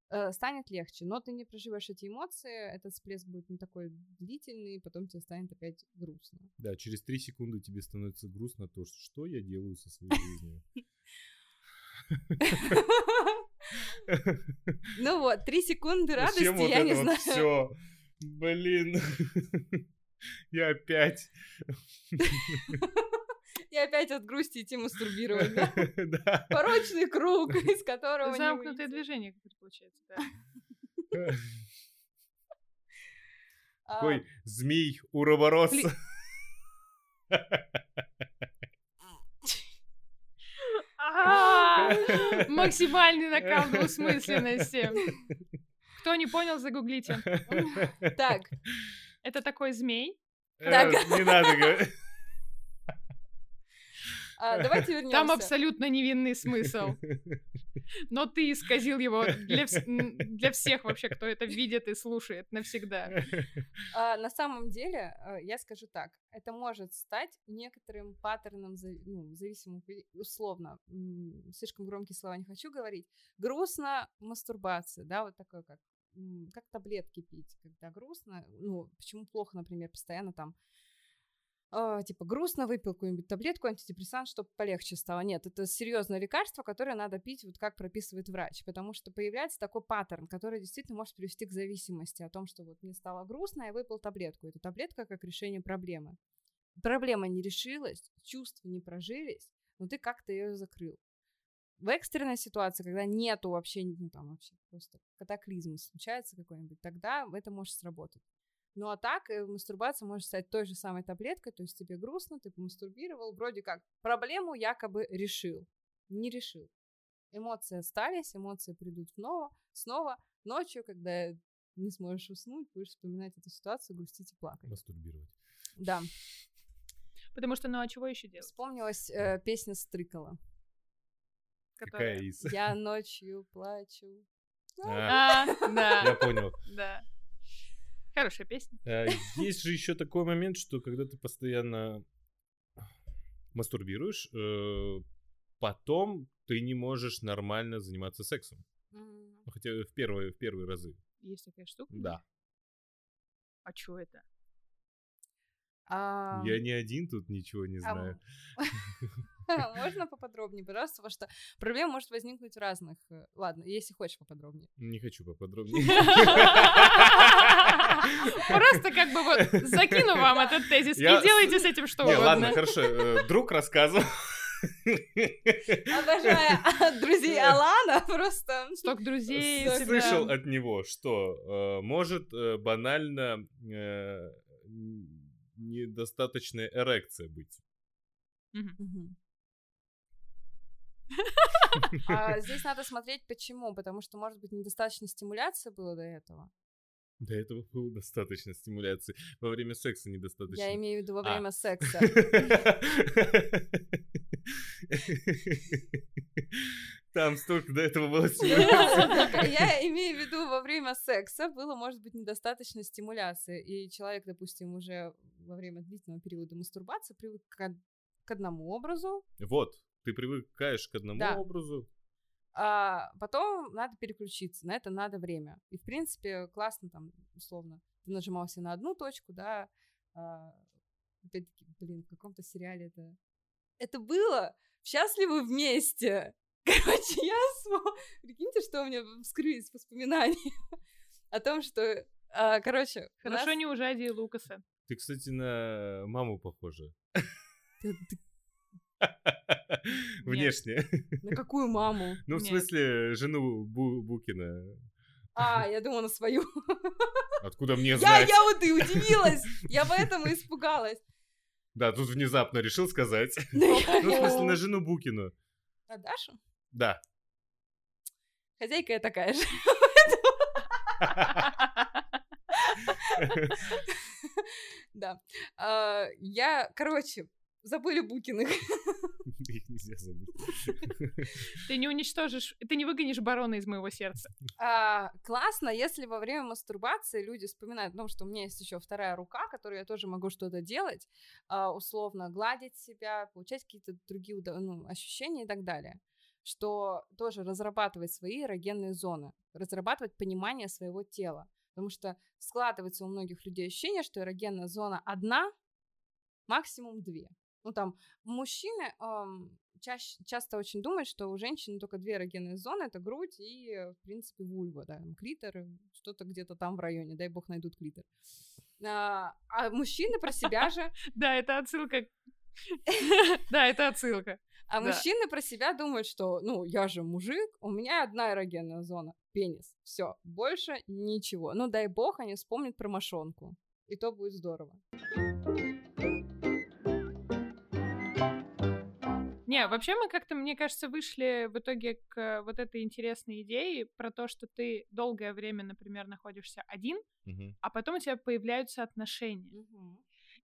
[SPEAKER 2] э, станет легче. Но ты не проживаешь эти эмоции, этот всплеск будет не такой длительный, потом тебе станет опять грустно.
[SPEAKER 4] Да, через три секунды тебе становится грустно то, что я делаю со своей жизнью.
[SPEAKER 2] Ну вот, три секунды радости, я не знаю.
[SPEAKER 4] Блин. Я опять.
[SPEAKER 2] И опять от грусти идти мастурбировать, да? Да. Порочный круг, из которого
[SPEAKER 3] Замкнутое движение, как это получается, да.
[SPEAKER 4] Какой а. змей уроборос.
[SPEAKER 3] Максимальный накал двусмысленности. Кто не понял, загуглите.
[SPEAKER 2] Так.
[SPEAKER 3] Это такой змей.
[SPEAKER 4] Э, так. Не надо говорить.
[SPEAKER 2] А, давайте вернемся.
[SPEAKER 3] Там абсолютно невинный смысл. Но ты исказил его для, для всех вообще, кто это видит и слушает навсегда.
[SPEAKER 2] А, на самом деле, э, я скажу так, это может стать некоторым паттерном, ну, зависимым, условно, слишком громкие слова не хочу говорить, грустно мастурбация, да, вот такое как как таблетки пить, когда грустно, ну, почему плохо, например, постоянно там э, типа грустно, выпил какую-нибудь таблетку, антидепрессант, чтобы полегче стало. Нет, это серьезное лекарство, которое надо пить, вот как прописывает врач, потому что появляется такой паттерн, который действительно может привести к зависимости, о том, что вот мне стало грустно, я выпил таблетку. Эта таблетка как решение проблемы. Проблема не решилась, чувства не прожились, но ты как-то ее закрыл. В экстренной ситуации, когда нету вообще, ну там вообще просто катаклизм случается какой-нибудь, тогда это может сработать. Ну а так, э, мастурбация может стать той же самой таблеткой, то есть тебе грустно, ты помастурбировал, вроде как проблему якобы решил. Не решил. Эмоции остались, эмоции придут снова, снова ночью, когда не сможешь уснуть, будешь вспоминать эту ситуацию, грустить и плакать.
[SPEAKER 4] Мастурбировать.
[SPEAKER 2] Да.
[SPEAKER 3] Потому что, ну а чего еще делать?
[SPEAKER 2] Вспомнилась э, песня Стрыкала.
[SPEAKER 4] Какая из?
[SPEAKER 2] Я ночью плачу.
[SPEAKER 3] А, да.
[SPEAKER 4] Я понял.
[SPEAKER 3] Да. Хорошая песня.
[SPEAKER 4] А, есть же еще такой момент, что когда ты постоянно мастурбируешь, э, потом ты не можешь нормально заниматься сексом. Хотя в первые, в первые разы.
[SPEAKER 3] Есть такая штука?
[SPEAKER 4] Да.
[SPEAKER 3] А что это?
[SPEAKER 2] А...
[SPEAKER 4] Я не один тут ничего не знаю.
[SPEAKER 2] Можно поподробнее, пожалуйста, потому что проблема может возникнуть в разных... Э, ладно, если хочешь поподробнее.
[SPEAKER 4] Не хочу поподробнее.
[SPEAKER 3] Просто как бы вот закину вам этот тезис и делайте с этим что угодно.
[SPEAKER 4] Ладно, хорошо. Э, друг рассказывал.
[SPEAKER 2] Обожаю друзей Алана, просто...
[SPEAKER 3] Сток друзей.
[SPEAKER 4] Слышал от него, что э, может банально недостаточная эрекция быть.
[SPEAKER 2] А здесь надо смотреть почему, потому что, может быть, недостаточно стимуляции было до этого.
[SPEAKER 4] До этого было достаточно стимуляции. Во время секса недостаточно.
[SPEAKER 2] Я имею в виду во
[SPEAKER 4] а.
[SPEAKER 2] время секса.
[SPEAKER 4] Там столько до этого было
[SPEAKER 2] стимуляции. Я имею в виду во время секса было, может быть, недостаточно стимуляции. И человек, допустим, уже во время длительного периода мастурбации привык к одному образу.
[SPEAKER 4] Вот, ты привыкаешь к одному да. образу.
[SPEAKER 2] А потом надо переключиться, на это надо время. И, в принципе, классно там, условно, ты нажимался на одну точку, да, а, опять-таки, блин, в каком-то сериале это... Это было «Счастливы вместе». Короче, я. Прикиньте, что у меня вскрылись воспоминания о том, что... А, короче...
[SPEAKER 3] Хорошо нас... не у Жади и Лукаса.
[SPEAKER 4] Ты, кстати, на маму похожа. Внешне.
[SPEAKER 2] На какую маму?
[SPEAKER 4] Ну, в смысле, жену Букина.
[SPEAKER 2] А, я думала на свою.
[SPEAKER 4] Откуда мне знать?
[SPEAKER 2] Я, я вот и удивилась. Я поэтому испугалась.
[SPEAKER 4] Да, тут внезапно решил сказать. Ну, в смысле, на жену Букину.
[SPEAKER 2] На Дашу?
[SPEAKER 4] Да.
[SPEAKER 2] Хозяйка я такая же. Да. А, я, короче, забыли Букиных.
[SPEAKER 4] Их нельзя забыть.
[SPEAKER 3] Ты не уничтожишь, ты не выгонишь барона из моего сердца.
[SPEAKER 2] А, классно, если во время мастурбации люди вспоминают о том, что у меня есть еще вторая рука, которой я тоже могу что-то делать, а, условно гладить себя, получать какие-то другие ну, ощущения и так далее что тоже разрабатывать свои эрогенные зоны, разрабатывать понимание своего тела. Потому что складывается у многих людей ощущение, что эрогенная зона одна, максимум две. Ну, там, мужчины эм, чаще, часто очень думают, что у женщины только две эрогенные зоны, это грудь и, в принципе, вульва, да, клитор, что-то где-то там в районе, дай бог найдут клитор. А, а мужчины про себя же...
[SPEAKER 3] Да, это отсылка. Да, это отсылка.
[SPEAKER 2] А мужчины про себя думают, что, ну, я же мужик, у меня одна эрогенная зона, пенис, все, больше ничего. Ну, дай бог, они вспомнят про мошонку, и то будет здорово.
[SPEAKER 3] Не, вообще мы как-то, мне кажется, вышли в итоге к вот этой интересной идее про то, что ты долгое время, например, находишься один,
[SPEAKER 4] угу.
[SPEAKER 3] а потом у тебя появляются отношения.
[SPEAKER 2] Угу.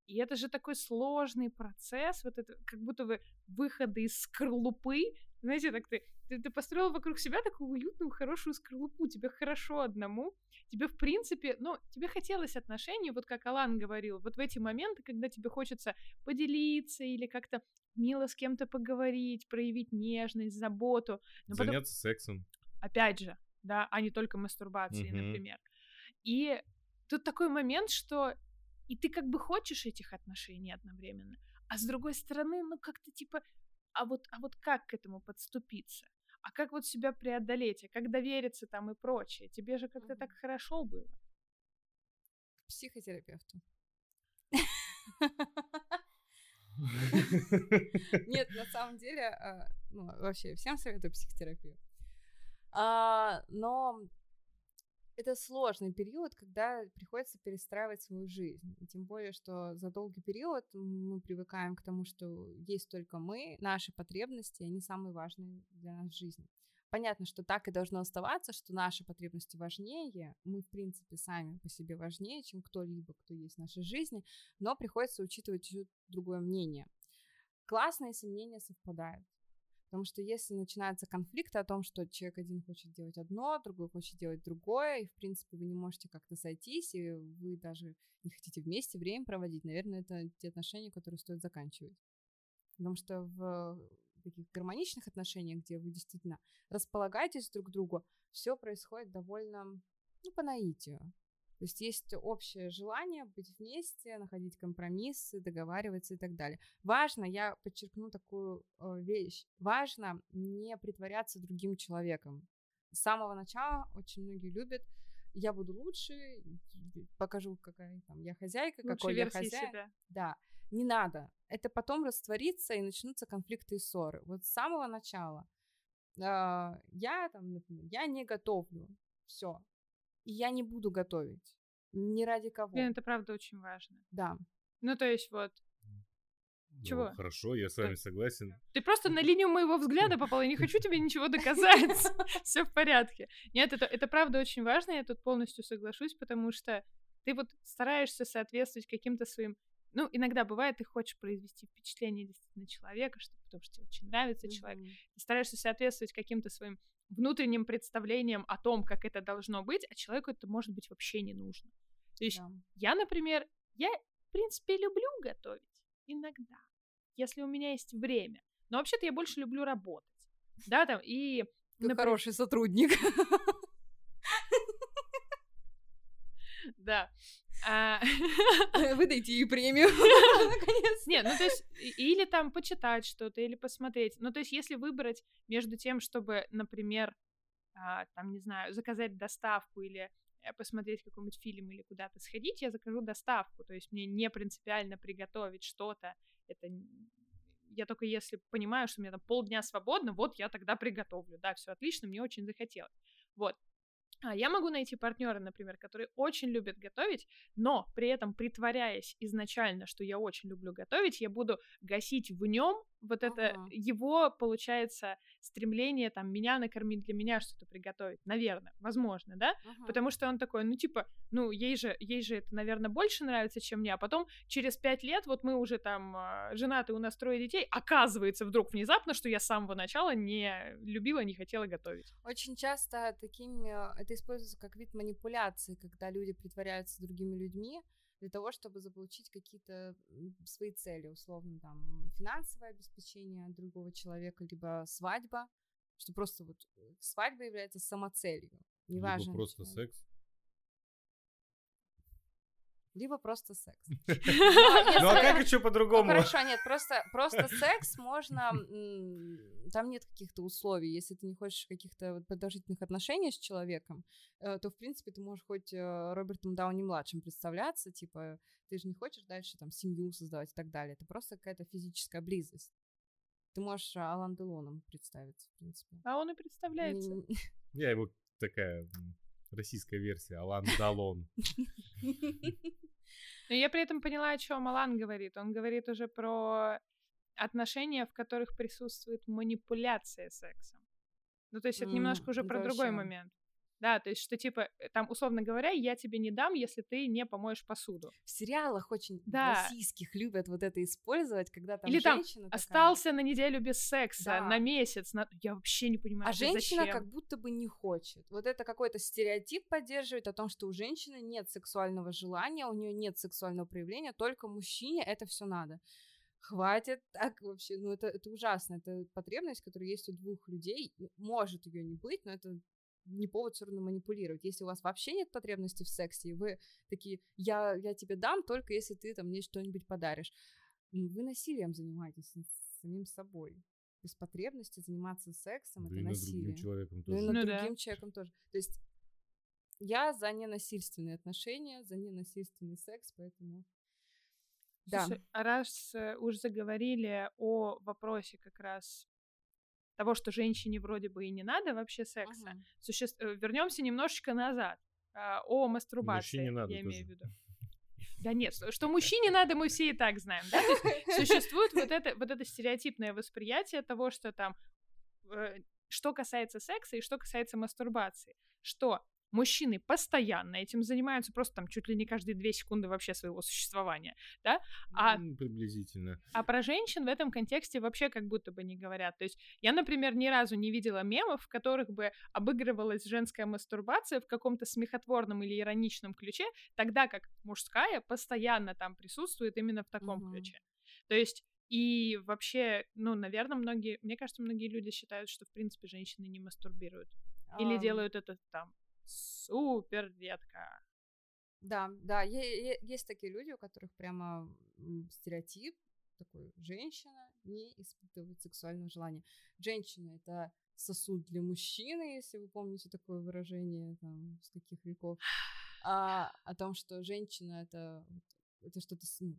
[SPEAKER 3] И это же такой сложный процесс, вот это как будто бы выходы из скорлупы. Знаете, так ты, ты, ты построил вокруг себя такую уютную, хорошую скорлупу, тебе хорошо одному, тебе в принципе, ну, тебе хотелось отношений, вот как Алан говорил, вот в эти моменты, когда тебе хочется поделиться или как-то мило с кем-то поговорить, проявить нежность, заботу.
[SPEAKER 4] Но Заняться потом... сексом.
[SPEAKER 3] Опять же, да, а не только мастурбацией, угу. например. И тут такой момент, что и ты как бы хочешь этих отношений одновременно, а с другой стороны, ну как-то типа, а вот, а вот как к этому подступиться? А как вот себя преодолеть? А как довериться там и прочее? Тебе же как-то так хорошо было.
[SPEAKER 2] К психотерапевту. Нет, на самом деле, а, ну, вообще, всем советую психотерапию. А, но это сложный период, когда приходится перестраивать свою жизнь. И тем более, что за долгий период мы привыкаем к тому, что есть только мы, наши потребности, они самые важные для нас в жизни. Понятно, что так и должно оставаться, что наши потребности важнее, мы, в принципе, сами по себе важнее, чем кто-либо, кто есть в нашей жизни, но приходится учитывать чуть другое мнение. Классно, если мнения совпадают. Потому что если начинаются конфликты о том, что человек один хочет делать одно, другой хочет делать другое, и, в принципе, вы не можете как-то сойтись, и вы даже не хотите вместе время проводить, наверное, это те отношения, которые стоит заканчивать. Потому что в таких гармоничных отношениях, где вы действительно располагаетесь друг к другу, все происходит довольно, ну, по наитию. То есть есть общее желание быть вместе, находить компромиссы, договариваться и так далее. Важно, я подчеркну такую э, вещь, важно не притворяться другим человеком. С самого начала очень многие любят я буду лучше, покажу, какая там я хозяйка, какой я хозяин. Себя. Да, не надо. Это потом растворится и начнутся конфликты и ссоры. Вот с самого начала э, я там, например, я не готовлю, все, и я не буду готовить. Ни ради кого.
[SPEAKER 3] Блин, это правда очень важно.
[SPEAKER 2] Да.
[SPEAKER 3] Ну, то есть вот
[SPEAKER 4] ну, Чего? Хорошо, я с вами согласен.
[SPEAKER 3] Ты просто на линию моего взгляда попал, я не хочу тебе ничего доказать. Все в порядке. Нет, это, это правда очень важно, я тут полностью соглашусь, потому что ты вот стараешься соответствовать каким-то своим... Ну, иногда бывает, ты хочешь произвести впечатление действительно человека, что, потому что тебе очень нравится человек. Ты стараешься соответствовать каким-то своим внутренним представлением о том, как это должно быть, а человеку это может быть вообще не нужно. То есть да. я, например, я, в принципе, люблю готовить иногда, если у меня есть время. Но вообще-то я больше люблю работать. Да, там, и...
[SPEAKER 2] Ты например... хороший сотрудник.
[SPEAKER 3] Да. А...
[SPEAKER 2] Выдайте ей премию,
[SPEAKER 3] наконец. Нет, ну то есть, или там почитать что-то, или посмотреть. Ну то есть, если выбрать между тем, чтобы, например, а, там, не знаю, заказать доставку или э, посмотреть какой-нибудь фильм или куда-то сходить, я закажу доставку. То есть мне не принципиально приготовить что-то. Это я только если понимаю, что у меня там полдня свободно, вот я тогда приготовлю. Да, все отлично, мне очень захотелось. Вот. А я могу найти партнера, например, который очень любит готовить, но при этом притворяясь изначально, что я очень люблю готовить, я буду гасить в нем вот это ага. его, получается, стремление там меня накормить, для меня что-то приготовить. Наверное, возможно, да? Ага. Потому что он такой, ну, типа, ну, ей же, ей же это, наверное, больше нравится, чем мне. А потом через пять лет, вот мы уже там а, женаты, у нас трое детей, оказывается вдруг внезапно, что я с самого начала не любила, не хотела готовить.
[SPEAKER 2] Очень часто такими это используется как вид манипуляции, когда люди притворяются другими людьми для того, чтобы заполучить какие-то свои цели, условно, там, финансовое обеспечение другого человека, либо свадьба, что просто вот э, свадьба является самоцелью. Неважно.
[SPEAKER 4] Либо просто секс
[SPEAKER 2] либо просто секс.
[SPEAKER 4] Ну а как еще по-другому?
[SPEAKER 2] Хорошо, нет, просто просто секс можно, там нет каких-то условий. Если ты не хочешь каких-то продолжительных отношений с человеком, э, то в принципе ты можешь хоть э, Робертом Дауни младшим представляться, типа ты же не хочешь дальше там семью создавать и так далее. Это просто какая-то физическая близость. Ты можешь Алан Делоном представиться, в принципе.
[SPEAKER 3] А он и представляется.
[SPEAKER 4] Я его такая российская версия, Алан Далон.
[SPEAKER 3] Но я при этом поняла, о чем Алан говорит. Он говорит уже про отношения, в которых присутствует манипуляция сексом. Ну, то есть это немножко уже про другой момент. Да, то есть, что типа, э, там, условно говоря, я тебе не дам, если ты не помоешь посуду.
[SPEAKER 2] В сериалах очень
[SPEAKER 3] Да.
[SPEAKER 2] российских любят вот это использовать, когда там
[SPEAKER 3] Или там
[SPEAKER 2] женщина такая-
[SPEAKER 3] Остался на неделю без секса,
[SPEAKER 2] Да.
[SPEAKER 3] на месяц. На... Я вообще не понимаю,
[SPEAKER 2] А женщина
[SPEAKER 3] зачем?
[SPEAKER 2] как будто бы не хочет. Вот это какой-то стереотип поддерживает о том, что у женщины нет сексуального желания, у нее нет сексуального проявления, только мужчине это все надо. Хватит так вообще, ну это, это ужасно, это потребность, которая есть у двух людей, может ее не быть, но это не повод все равно манипулировать. Если у вас вообще нет потребности в сексе, и вы такие, я, я тебе дам, только если ты там мне что-нибудь подаришь. Вы насилием занимаетесь над самим собой. Без потребности заниматься сексом
[SPEAKER 4] Да
[SPEAKER 2] это
[SPEAKER 4] и над
[SPEAKER 2] насилие.
[SPEAKER 4] другим человеком
[SPEAKER 2] Ну и
[SPEAKER 4] тоже.
[SPEAKER 2] над
[SPEAKER 3] Ну да.
[SPEAKER 2] другим человеком тоже. То есть я за ненасильственные отношения, за ненасильственный секс, поэтому... Да.
[SPEAKER 3] Слушай, а раз э, уж заговорили о вопросе как раз того, что женщине вроде бы и не надо вообще секса,
[SPEAKER 2] Мгм.
[SPEAKER 3] вернемся немножечко назад. а, о мастурбации,
[SPEAKER 4] Мужчине надо
[SPEAKER 3] я имею в
[SPEAKER 4] тоже.
[SPEAKER 3] виду. Да нет, что- мужчине надо, мы все и так знаем, да? То есть существует вот это, вот это стереотипное восприятие того, что там, э, что касается секса и что касается мастурбации, что мужчины постоянно этим занимаются, просто там чуть ли не каждые две секунды вообще своего существования, да? А
[SPEAKER 4] Приблизительно.
[SPEAKER 3] а про женщин в этом контексте вообще как будто бы не говорят. То есть я, например, ни разу не видела мемов, в которых бы обыгрывалась женская мастурбация в каком-то смехотворном или ироничном ключе, тогда как мужская постоянно там присутствует именно в таком
[SPEAKER 2] Мгм.
[SPEAKER 3] ключе. То есть и вообще, ну, наверное, многие, мне кажется, многие люди считают, что, в принципе, женщины не мастурбируют. Или делают это там супер редко.
[SPEAKER 2] Да, да, есть такие люди, у которых прямо стереотип такой, женщина не испытывает сексуального желания. Женщина — это сосуд для мужчины, если вы помните такое выражение там, с каких веков, а, о том, что женщина — это, это что-то... ну,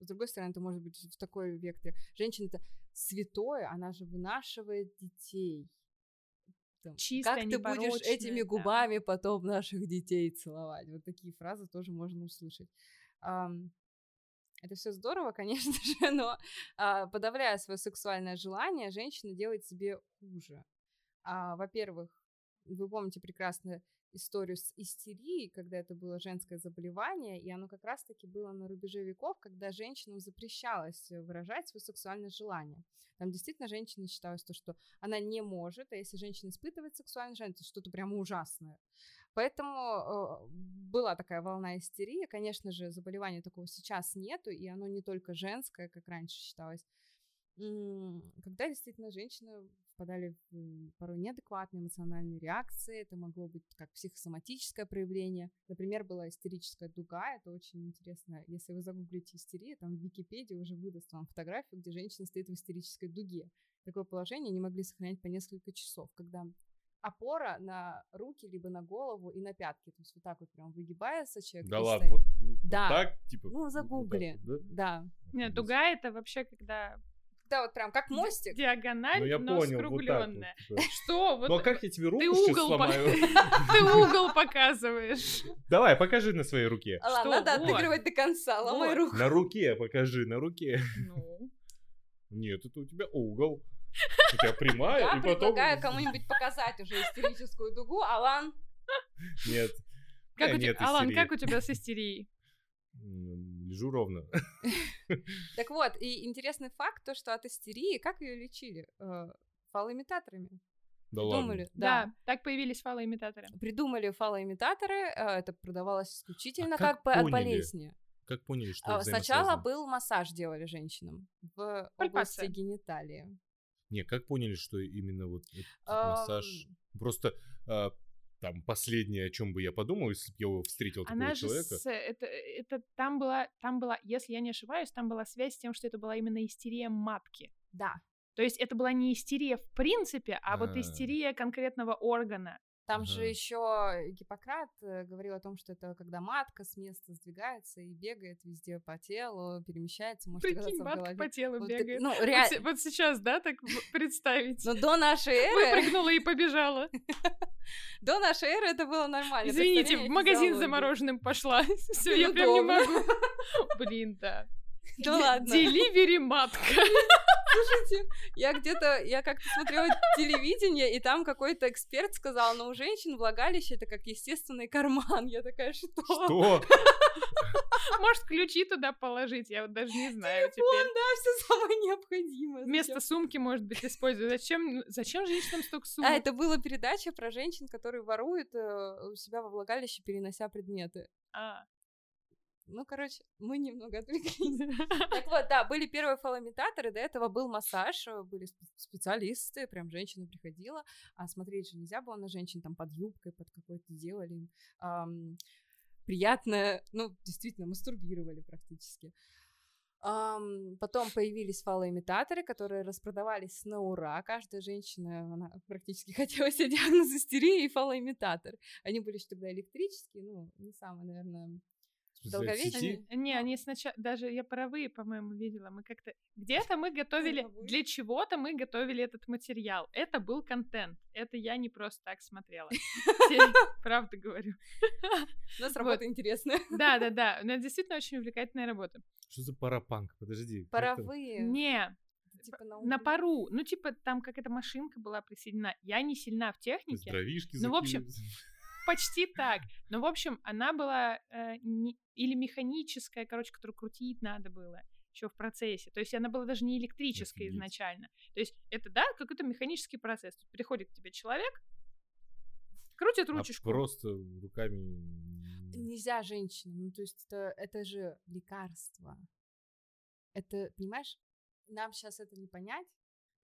[SPEAKER 2] с другой стороны, это может быть в такой векторе. Женщина — это святое, она же вынашивает детей. Там,
[SPEAKER 3] Чистая,
[SPEAKER 2] как ты будешь этими
[SPEAKER 3] непорочная, да.
[SPEAKER 2] губами потом наших детей целовать? Вот такие фразы тоже можно услышать. Это все здорово, конечно же, но а, подавляя свое сексуальное желание, женщина делает себе хуже. А, во-первых, вы помните прекрасно историю с истерией, когда это было женское заболевание, и оно как раз-таки было на рубеже веков, когда женщинам запрещалось э, выражать свое сексуальное желание. Там действительно женщина считалось то, что она не может, а если женщина испытывает сексуальное желание, то что-то прямо ужасное. Поэтому э, была такая волна истерии. Конечно же, заболевания такого сейчас нету, и оно не только женское, как раньше считалось. Когда действительно женщины впадали в порой неадекватные эмоциональные реакции, это могло быть как психосоматическое проявление. Например, была истерическая дуга, это очень интересно. Если вы загуглите истерия, там в Википедии уже выдаст вам фотографию, где женщина стоит в истерической дуге. Такое положение они могли сохранять по несколько часов, когда опора на руки, либо на голову и на пятки. То есть вот так вот прям выгибается человек.
[SPEAKER 4] Да ладно, вот, вот
[SPEAKER 2] Да.
[SPEAKER 4] так, типа.
[SPEAKER 2] Ну,
[SPEAKER 4] вот так
[SPEAKER 2] загугли.
[SPEAKER 4] вот, да?
[SPEAKER 2] Да.
[SPEAKER 3] Нет, дуга это вообще когда
[SPEAKER 2] Да, вот прям как мостик.
[SPEAKER 3] диагональ,
[SPEAKER 4] Ну я
[SPEAKER 3] но
[SPEAKER 4] понял, вот
[SPEAKER 3] скругленная.
[SPEAKER 4] вот. типа.
[SPEAKER 3] Что? Вот
[SPEAKER 4] Ну а как я тебе руку
[SPEAKER 3] ты
[SPEAKER 4] сейчас
[SPEAKER 3] угол,
[SPEAKER 4] сломаю?
[SPEAKER 3] ты угол показываешь.
[SPEAKER 4] Давай, покажи на своей руке.
[SPEAKER 2] А Ладно, надо
[SPEAKER 3] Вот.
[SPEAKER 2] отыгрывать до конца. Ломай
[SPEAKER 3] Вот.
[SPEAKER 2] руку.
[SPEAKER 4] На руке покажи, на руке.
[SPEAKER 3] Ну,
[SPEAKER 4] Нет, это у тебя угол. У тебя прямая,
[SPEAKER 2] Я
[SPEAKER 4] и потом...
[SPEAKER 2] предлагаю кому-нибудь показать уже истерическую дугу. Алан,
[SPEAKER 4] Нет.
[SPEAKER 3] как
[SPEAKER 4] Э,
[SPEAKER 3] у тебя, Алан, как у тебя с истерией?
[SPEAKER 4] Лежу ровно.
[SPEAKER 2] Так вот, и интересный факт, то, что от истерии, как ее лечили? Э, Фалоимитаторами.
[SPEAKER 4] Да
[SPEAKER 2] Придумали,
[SPEAKER 4] ладно.
[SPEAKER 3] Да, так появились фалоимитаторы.
[SPEAKER 2] Придумали фалоимитаторы, э, это продавалось исключительно
[SPEAKER 4] А
[SPEAKER 2] как,
[SPEAKER 4] как
[SPEAKER 2] от болезни.
[SPEAKER 4] Как поняли, что
[SPEAKER 2] А, Сначала был массаж делали женщинам в области
[SPEAKER 3] Пальпация.
[SPEAKER 2] гениталии.
[SPEAKER 4] Не, как поняли, что именно вот этот
[SPEAKER 2] Ам,
[SPEAKER 4] массаж... Просто а, там последнее, о чем бы я подумал, если бы я его встретил такого
[SPEAKER 3] Она же
[SPEAKER 4] человека.
[SPEAKER 3] с, это, это там была, там была, если я не ошибаюсь, там была связь с тем, что это была именно истерия матки.
[SPEAKER 2] Да.
[SPEAKER 3] То есть это была не истерия в принципе, а вот
[SPEAKER 4] А.
[SPEAKER 3] истерия конкретного органа.
[SPEAKER 2] Там же
[SPEAKER 4] Ага.
[SPEAKER 2] еще Гиппократ э, говорил о том, что это когда матка с места сдвигается и бегает везде по телу, перемещается, может
[SPEAKER 3] Прикинь,
[SPEAKER 2] в
[SPEAKER 3] матка
[SPEAKER 2] голове.
[SPEAKER 3] по телу
[SPEAKER 2] Вот
[SPEAKER 3] бегает.
[SPEAKER 2] ну,
[SPEAKER 3] Вот,
[SPEAKER 2] реально.
[SPEAKER 3] се- вот сейчас, да, так представить.
[SPEAKER 2] Но до нашей эры,
[SPEAKER 3] Выпрыгнула и побежала.
[SPEAKER 2] до нашей эры это было нормально.
[SPEAKER 3] Извините, в магазин за мороженым пошла. Все, я прям не могу. Блин, да.
[SPEAKER 2] Да ладно.
[SPEAKER 3] Деливери матка.
[SPEAKER 2] Слушайте, я где-то, я как-то смотрела телевидение, и там какой-то эксперт сказал, но у женщин влагалище это как естественный карман. Я такая, что?
[SPEAKER 4] Что?
[SPEAKER 3] Может, ключи туда положить, я вот даже не знаю
[SPEAKER 2] Телефон,
[SPEAKER 3] теперь.
[SPEAKER 2] да, все самое необходимое.
[SPEAKER 3] Вместо сумки, может быть, использую. Зачем, зачем женщинам столько сумок?
[SPEAKER 2] А, это была передача про женщин, которые воруют э, у себя во влагалище, перенося предметы.
[SPEAKER 3] А,
[SPEAKER 2] Ну, короче, мы немного отвлеклись. Так вот, да, были первые фалоимитаторы, до этого был массаж, э, были спе- специалисты, прям женщина приходила, а смотреть же нельзя было на женщин, там под юбкой, под какой-то делали им приятное, ну, действительно, мастурбировали практически. Ам, потом появились фалоимитаторы, которые распродавались на ура. Каждая женщина, она практически хотела себе диагноз истерии и фалоимитатор. Они были еще тогда электрические, ну, не самые, наверное, Долговечные?
[SPEAKER 4] сети?
[SPEAKER 3] Не, они сначала, даже я паровые, по-моему, видела. Мы как-то где-то мы готовили, для чего-то мы готовили этот материал. Это был контент. Это я не просто так смотрела. Правда говорю.
[SPEAKER 2] У нас работа интересная.
[SPEAKER 3] Да, да, да. Но это действительно очень увлекательная работа.
[SPEAKER 4] Что за парапанк? Подожди.
[SPEAKER 2] Паровые.
[SPEAKER 3] Не,
[SPEAKER 2] Типа на,
[SPEAKER 3] на пару. Ну, типа, там какая-то машинка была присоединена. Я не сильна в технике.
[SPEAKER 4] дровишки
[SPEAKER 3] Ну, в общем? Почти так. Но, в общем, она была э, не- или механическая, короче, которую крутить надо было еще в процессе. То есть она была даже не электрическая
[SPEAKER 4] Офигеть.
[SPEAKER 3] изначально. То есть это, да, какой-то механический процесс. Тут приходит к тебе человек, крутит
[SPEAKER 4] А
[SPEAKER 3] ручечку.
[SPEAKER 4] просто руками...
[SPEAKER 2] Нельзя женщинам. Ну, то есть это, это же лекарство. Это, понимаешь, нам сейчас это не понять,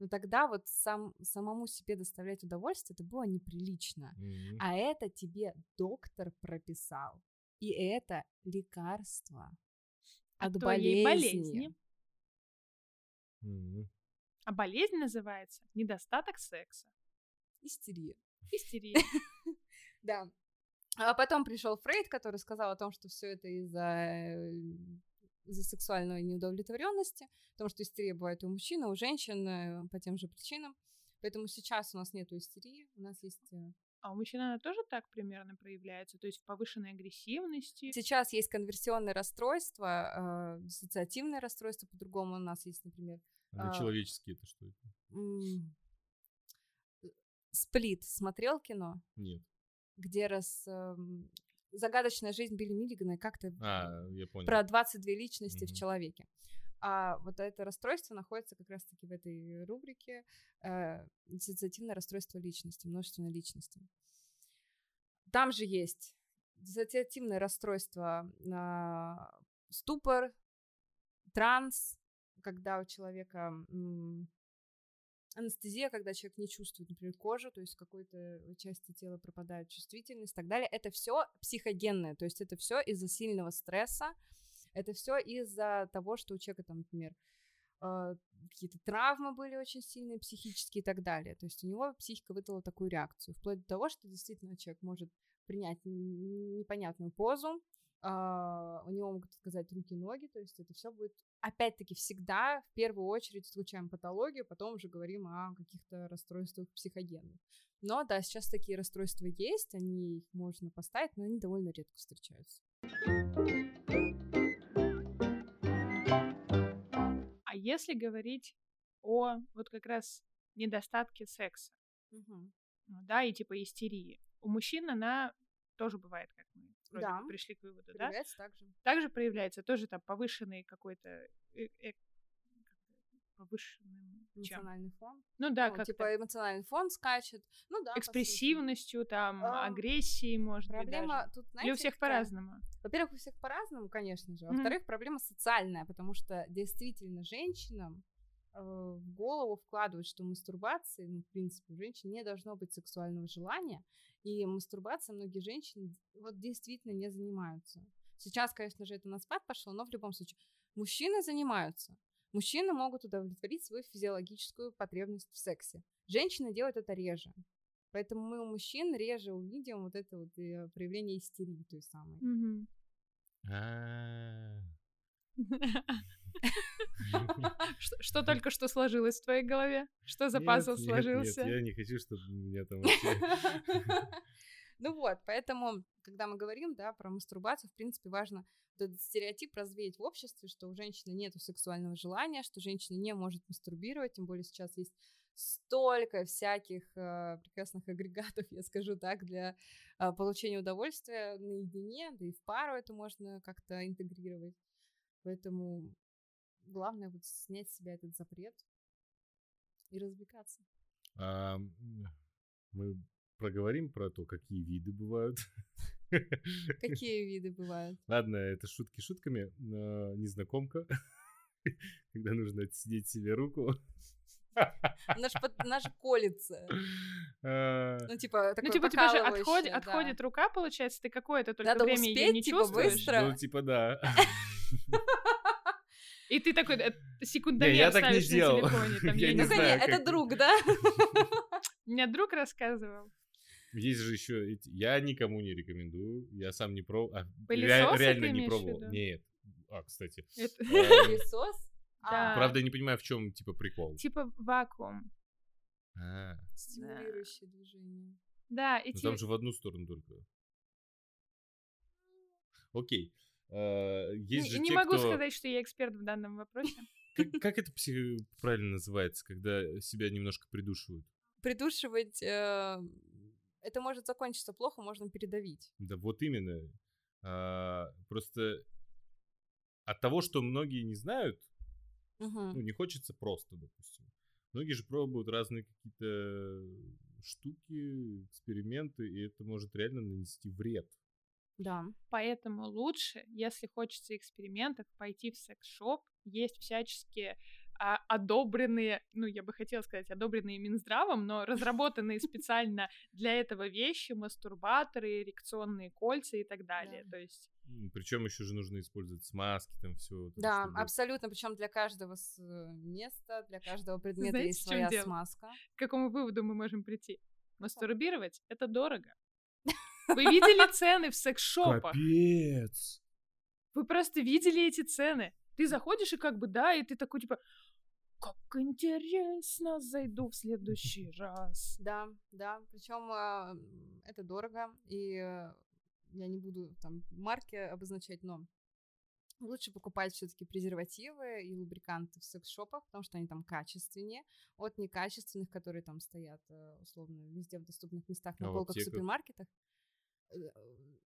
[SPEAKER 2] но тогда вот сам, самому себе доставлять удовольствие, это было неприлично.
[SPEAKER 4] Мгм.
[SPEAKER 2] А это тебе доктор прописал. И это лекарство от,
[SPEAKER 3] От
[SPEAKER 2] болезни.
[SPEAKER 3] болезни.
[SPEAKER 4] Мгм.
[SPEAKER 3] А болезнь называется недостаток секса.
[SPEAKER 2] Истерия.
[SPEAKER 3] Истерия.
[SPEAKER 2] Да. А потом пришел Фрейд, который сказал о том, что все это из-за э, из-за сексуальной неудовлетворенности, потому что истерия бывает и у мужчин, и у женщин э, по тем же причинам. Поэтому сейчас у нас нету истерии, у нас есть э,
[SPEAKER 3] А у мужчин она тоже так примерно проявляется? То есть в повышенной агрессивности?
[SPEAKER 2] сейчас есть конверсионные расстройства, э, диссоциативные расстройства, по-другому у нас есть, например,
[SPEAKER 4] А
[SPEAKER 2] а,
[SPEAKER 4] человеческие это что это?
[SPEAKER 2] м, Сплит. Смотрел кино,
[SPEAKER 4] Нет.
[SPEAKER 2] где раз эм, загадочная жизнь Билли Миллигана, как-то
[SPEAKER 4] А, я понял.
[SPEAKER 2] про 22 личности в
[SPEAKER 4] Мгм.
[SPEAKER 2] человеке. А вот это расстройство находится как раз-таки в этой рубрике э, диссоциативное расстройство личности, множественной личности. Там же есть диссоциативное расстройство, а, ступор, транс, когда у человека м, анестезия, когда человек не чувствует, например, кожу, то есть какой-то части тела пропадает чувствительность и так далее. Это все психогенное, то есть это все из-за сильного стресса, это все из-за того, что у человека там, например, э, какие-то травмы были очень сильные, психические и так далее. То есть у него психика выдала такую реакцию, вплоть до того, что действительно человек может принять непонятную позу, а, у него могут отказать руки, ноги, то есть это все будет, опять-таки, всегда в первую очередь исключаем патологию, потом уже говорим о каких-то расстройствах психогенных. Но да, сейчас такие расстройства есть, они их можно поставить, но они довольно редко встречаются.
[SPEAKER 3] А если говорить о вот как раз недостатке секса, ну да, и типа истерии, у мужчин она тоже бывает, как мы вроде
[SPEAKER 2] Да.
[SPEAKER 3] пришли к выводу, да?
[SPEAKER 2] Проявляется так же.
[SPEAKER 3] Также проявляется тоже там повышенный какой-то э- э- чем?
[SPEAKER 2] Эмоциональный фон.
[SPEAKER 3] Ну да,
[SPEAKER 2] Ну,
[SPEAKER 3] как
[SPEAKER 2] типа эмоциональный фон скачет. Ну да.
[SPEAKER 3] экспрессивностью, там,
[SPEAKER 2] А,
[SPEAKER 3] агрессией, может быть,
[SPEAKER 2] Проблема тут,
[SPEAKER 3] Или
[SPEAKER 2] знаете,
[SPEAKER 3] у всех по-разному.
[SPEAKER 2] Во-первых, у всех по-разному, конечно же. Во-вторых, проблема социальная, потому что действительно женщинам в голову вкладывают, что мастурбации, ну, в принципе, у женщин не должно быть сексуального желания, и мастурбацией многие женщины вот действительно не занимаются. Сейчас, конечно же, это на спад пошло, но в любом случае мужчины занимаются. Мужчины могут удовлетворить свою физиологическую потребность в сексе. Женщины делают это реже. Поэтому мы у мужчин реже увидим вот это вот э, проявление истерии той самой.
[SPEAKER 3] Что только что сложилось в твоей голове? Что за пазл сложился?
[SPEAKER 4] Нет, я не хочу, чтобы меня там вообще...
[SPEAKER 2] Ну вот, поэтому, когда мы говорим, да, про мастурбацию, в принципе, важно этот стереотип развеять в обществе, что у женщины нет сексуального желания, что женщина не может мастурбировать, тем более сейчас есть столько всяких э, прекрасных агрегатов, я скажу так, для э, получения удовольствия наедине, да и в пару это можно как-то интегрировать. Поэтому главное вот снять с себя этот запрет и развлекаться.
[SPEAKER 4] А, мы проговорим про то, какие виды бывают.
[SPEAKER 2] Какие виды бывают?
[SPEAKER 4] Ладно, это шутки шутками. Но незнакомка, когда нужно отсидеть себе руку.
[SPEAKER 2] Наш, наш колется.
[SPEAKER 4] А.
[SPEAKER 2] Ну, типа,
[SPEAKER 3] Ну, типа, у тебя же отходит, отходит рука, получается, ты какое-то только
[SPEAKER 2] Надо
[SPEAKER 3] время ее
[SPEAKER 2] успеть,
[SPEAKER 3] не
[SPEAKER 2] типа,
[SPEAKER 3] чувствуешь.
[SPEAKER 2] быстро.
[SPEAKER 4] Ну, типа, да.
[SPEAKER 3] И ты такой э,
[SPEAKER 4] Не,
[SPEAKER 3] секундомер
[SPEAKER 4] я так не
[SPEAKER 3] ставишь на
[SPEAKER 4] делал.
[SPEAKER 3] телефоне. Там,
[SPEAKER 4] Я
[SPEAKER 3] я
[SPEAKER 4] не
[SPEAKER 3] знаю.
[SPEAKER 2] конечно, это
[SPEAKER 4] как-
[SPEAKER 2] друг, да?
[SPEAKER 3] Меня друг рассказывал.
[SPEAKER 4] Есть же еще эти... Я никому не рекомендую. Я сам не пробовал. А, ре- реально не пробовал. Нет. А, кстати.
[SPEAKER 3] Это-
[SPEAKER 4] а,
[SPEAKER 2] Пылесос?
[SPEAKER 3] Да.
[SPEAKER 2] А,
[SPEAKER 4] Правда, я не понимаю, в чем, типа, прикол.
[SPEAKER 3] Типа вакуум.
[SPEAKER 4] А,
[SPEAKER 2] Стимулирующее движение.
[SPEAKER 3] Да, и
[SPEAKER 4] Ну, там же в одну сторону только. Окей. А, Есть
[SPEAKER 3] не,
[SPEAKER 4] же
[SPEAKER 3] не
[SPEAKER 4] те,
[SPEAKER 3] могу
[SPEAKER 4] кто...
[SPEAKER 3] сказать, что я эксперт в данном вопросе.
[SPEAKER 4] Как, как это псих- правильно называется, когда себя немножко придушивают?
[SPEAKER 2] Придушивать... э, Это может закончиться плохо, можно передавить.
[SPEAKER 4] Да вот именно. А, просто от того, что многие не знают, ну, не хочется просто, допустим. Многие же пробуют разные какие-то штуки, эксперименты, и это может реально нанести вред.
[SPEAKER 2] Да.
[SPEAKER 3] Поэтому лучше, если хочется экспериментов, пойти в секс-шоп. Есть всяческие а, одобренные, ну, я бы хотела сказать, одобренные Минздравом, но разработанные специально для этого вещи, мастурбаторы, эрекционные кольца и так далее. То есть
[SPEAKER 4] Причем еще же нужно использовать смазки, там все.
[SPEAKER 2] Да, абсолютно. Причем для каждого с- э, места, для каждого предмета
[SPEAKER 3] Знаете,
[SPEAKER 2] есть своя
[SPEAKER 3] дело?
[SPEAKER 2] смазка.
[SPEAKER 3] к какому выводу мы можем прийти? Мастурбировать — это дорого. Вы видели цены в секс-шопах?
[SPEAKER 4] Капец!
[SPEAKER 3] Вы просто видели эти цены. Ты заходишь и как бы, да, и ты такой, типа, как интересно, зайду в следующий раз.
[SPEAKER 2] Да, да. Причем это дорого, и э, я не буду там марки обозначать, но лучше покупать все-таки презервативы и лубриканты в секс-шопах, потому что они там качественнее от некачественных, которые там стоят э, условно везде в доступных местах на
[SPEAKER 4] А
[SPEAKER 2] полках в супермаркетах. Э,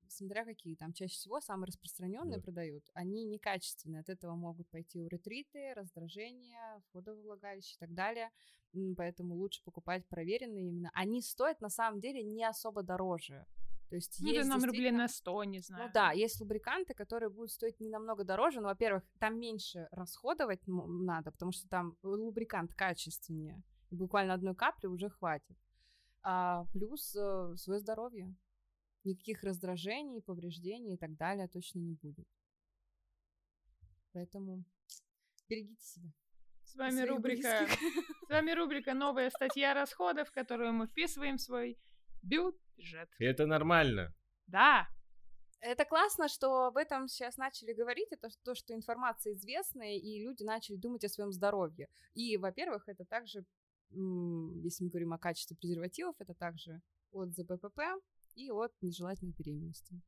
[SPEAKER 2] Смотря какие, там чаще всего самые распространенные
[SPEAKER 4] Да.
[SPEAKER 2] продают, они некачественные, от этого могут пойти уретриты, раздражения, входа во влагалище и так далее. Поэтому лучше покупать проверенные именно. Они стоят на самом деле не особо дороже. То есть
[SPEAKER 3] Ну,
[SPEAKER 2] есть
[SPEAKER 3] нам рублей на 100, не знаю.
[SPEAKER 2] ну да, есть лубриканты, которые будут стоить не намного дороже, но, во-первых, там меньше расходовать надо, потому что там лубрикант качественнее. Буквально одной капли уже хватит. А плюс свое здоровье. Никаких раздражений, повреждений и так далее точно не будет. Поэтому берегите себя.
[SPEAKER 3] С вами рубрика...
[SPEAKER 2] близких.
[SPEAKER 3] С вами рубрика «Новая статья расходов», которую мы вписываем в свой бюджет.
[SPEAKER 4] И это нормально.
[SPEAKER 3] Да,
[SPEAKER 2] Это классно, что об этом сейчас начали говорить, это то, что информация известная, и люди начали думать о своем здоровье. И, во-первых, это также, если мы говорим о качестве презервативов, это также от ЗППП и от нежелательной беременности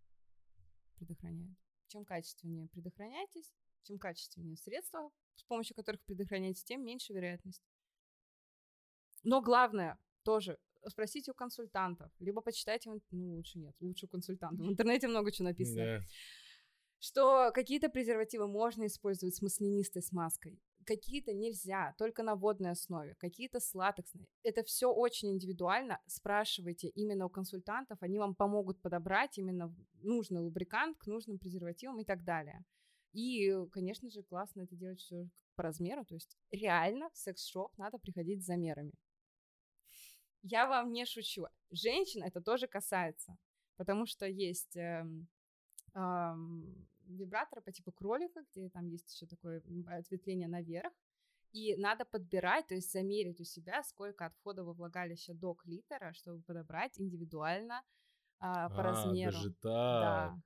[SPEAKER 2] предохраняет. Чем качественнее предохраняйтесь, чем качественнее средства, с помощью которых предохраняетесь, тем меньше вероятность. Но главное тоже спросите у консультантов, либо почитайте, ну лучше нет, лучше у консультантов. В интернете много чего написано
[SPEAKER 4] Да.
[SPEAKER 2] что какие-то презервативы можно использовать с маслянистой смазкой, какие-то нельзя, только на водной основе, какие-то с. Это все очень индивидуально. Спрашивайте именно у консультантов, они вам помогут подобрать именно нужный лубрикант к нужным презервативам и так далее. И, конечно же, классно это делать все по размеру, то есть реально в секс-шоп надо приходить с замерами. Я вам не шучу. Женщин это тоже касается, потому что есть эм, вибраторы по типу кролика, где там есть еще такое ответвление наверх, и надо подбирать, то есть замерить у себя, сколько от входа во влагалище до клитора, чтобы подобрать индивидуально а, по
[SPEAKER 4] А,
[SPEAKER 2] размеру.
[SPEAKER 4] даже так.
[SPEAKER 2] Да.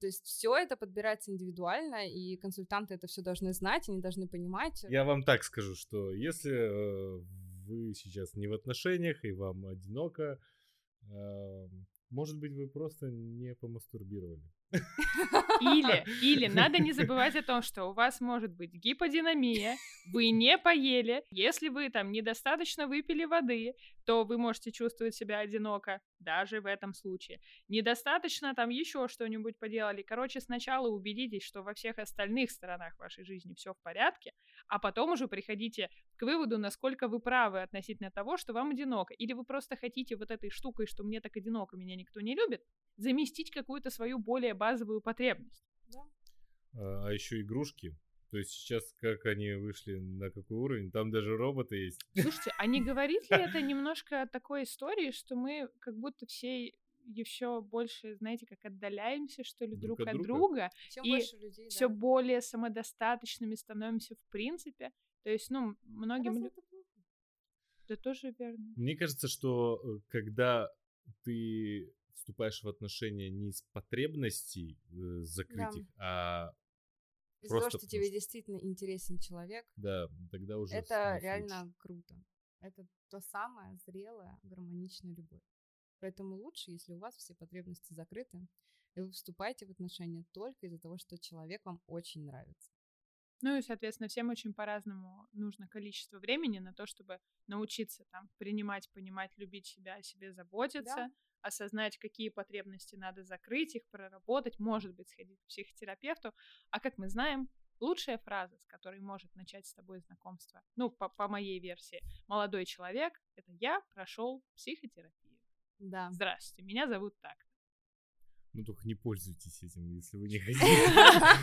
[SPEAKER 2] То есть все это подбирается индивидуально, и консультанты это все должны знать, они должны понимать.
[SPEAKER 4] Я вам так скажу, что если э, вы сейчас не в отношениях и вам одиноко, Эм, Может быть, вы просто не помастурбировали.
[SPEAKER 3] Или, или надо не забывать о том, что у вас может быть гиподинамия, вы не поели, если вы там недостаточно выпили воды, то вы можете чувствовать себя одиноко, даже в этом случае. Недостаточно там еще что-нибудь поделали. Короче, сначала убедитесь, что во всех остальных сторонах вашей жизни все в порядке, а потом уже приходите к выводу, насколько вы правы относительно того, что вам одиноко. Или вы просто хотите вот этой штукой, что мне так одиноко, меня никто не любит, заместить какую-то свою более базовую потребность.
[SPEAKER 4] А, а еще игрушки. То есть сейчас, как они вышли на какой уровень, там даже роботы есть.
[SPEAKER 3] Слушайте, а не говорит ли это немножко о такой истории, что мы как будто все еще больше, знаете, как отдаляемся, что ли, друг,
[SPEAKER 4] Друг от
[SPEAKER 3] от
[SPEAKER 4] друга?
[SPEAKER 3] друга, И
[SPEAKER 2] людей,
[SPEAKER 3] все
[SPEAKER 2] да.
[SPEAKER 3] более самодостаточными становимся в принципе. То есть, ну, многим...
[SPEAKER 2] Разве
[SPEAKER 3] лю-
[SPEAKER 2] это?
[SPEAKER 3] Это тоже верно.
[SPEAKER 4] Мне кажется, что э, когда ты вступаешь в отношения не из потребностей э, закрыть
[SPEAKER 2] Да.
[SPEAKER 4] их, а
[SPEAKER 2] того,
[SPEAKER 4] Просто
[SPEAKER 2] что тебе действительно интересен человек,
[SPEAKER 4] да, тогда уже
[SPEAKER 2] это реально
[SPEAKER 4] лучше.
[SPEAKER 2] круто. Это то самое зрелая, гармоничная любовь. Поэтому лучше, если у вас все потребности закрыты, и вы вступаете в отношения только из-за того, что человек вам очень нравится.
[SPEAKER 3] Ну и, соответственно, всем очень по-разному нужно количество времени на то, чтобы научиться там принимать, понимать, любить себя, о себе заботиться, осознать, какие потребности надо закрыть, их проработать, может быть, сходить к психотерапевту. А как мы знаем, лучшая фраза, с которой может начать с тобой знакомство, ну, по, по моей версии, молодой человек, это я прошел психотерапию.
[SPEAKER 2] Да.
[SPEAKER 3] Здравствуйте, меня зовут так.
[SPEAKER 4] Ну только не пользуйтесь этим, если вы не хотите.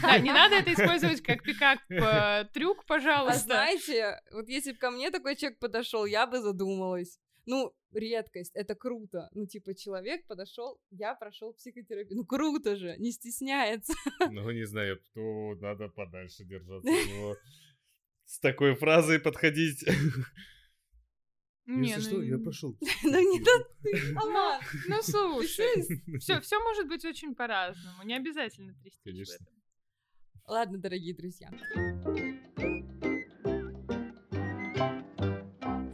[SPEAKER 3] Да, не надо это использовать как пикап-трюк,
[SPEAKER 2] А
[SPEAKER 3] пожалуйста.
[SPEAKER 2] знаете, вот если бы ко мне такой человек подошел, я бы задумалась. Ну, редкость, это круто. Ну, типа, человек подошел, я прошел психотерапию. Ну, круто же, не стесняется.
[SPEAKER 4] Ну, не знаю, то надо подальше держаться от него. С такой фразой подходить.
[SPEAKER 3] Не,
[SPEAKER 4] Если
[SPEAKER 3] ну,
[SPEAKER 4] что, я прошел.
[SPEAKER 2] Ну, не ты, Алан.
[SPEAKER 3] Ну, слушай, все, все может быть очень по-разному. Не обязательно трястись в
[SPEAKER 4] Конечно.
[SPEAKER 3] этом.
[SPEAKER 2] Ладно, дорогие друзья.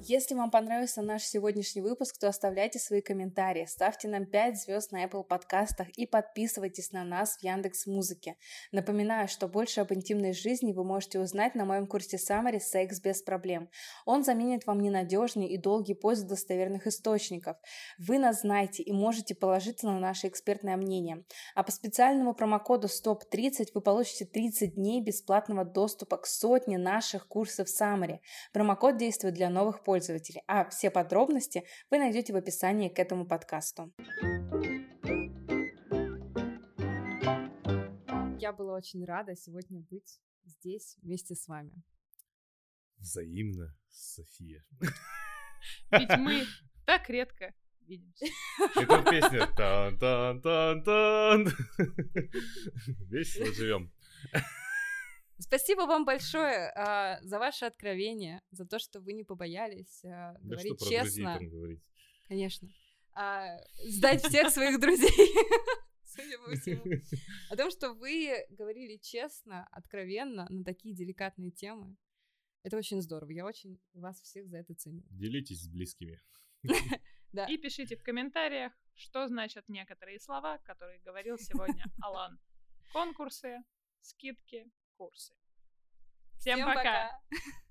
[SPEAKER 1] Если вам понравился наш сегодняшний выпуск, то оставляйте свои комментарии, ставьте нам 5 звезд на Apple подкастах и подписывайтесь на нас в Яндекс Музыке. Напоминаю, что больше об интимной жизни вы можете узнать на моем курсе Summary «Секс без проблем». Он заменит вам ненадежный и долгий поиск достоверных источников. Вы нас знаете и можете положиться на наше экспертное мнение. А по специальному промокоду STOP30 вы получите 30 дней бесплатного доступа к сотне наших курсов Summary. Промокод действует для новых пользователей, а все подробности вы найдете в описании к этому подкасту.
[SPEAKER 2] Я была очень рада сегодня быть здесь вместе с вами.
[SPEAKER 4] Взаимно, София.
[SPEAKER 3] Ведь мы так редко видимся.
[SPEAKER 4] Это песня. Тан-тан-тан-тан. Весело живем.
[SPEAKER 2] Спасибо вам большое а, за ваше откровение, за то, что вы не побоялись а,
[SPEAKER 4] Да что
[SPEAKER 2] говорить
[SPEAKER 4] про друзей
[SPEAKER 2] честно.
[SPEAKER 4] там говорить.
[SPEAKER 2] Конечно. А, сдать всех своих друзей. Судя по всему. О том, что вы говорили честно, откровенно на такие деликатные темы. Это очень здорово. Я очень вас всех за это ценю.
[SPEAKER 4] Делитесь с близкими.
[SPEAKER 2] Да.
[SPEAKER 3] И пишите в комментариях, что значат некоторые слова, которые говорил сегодня Алан. Конкурсы, скидки, курсы. Всем, пока!
[SPEAKER 2] пока.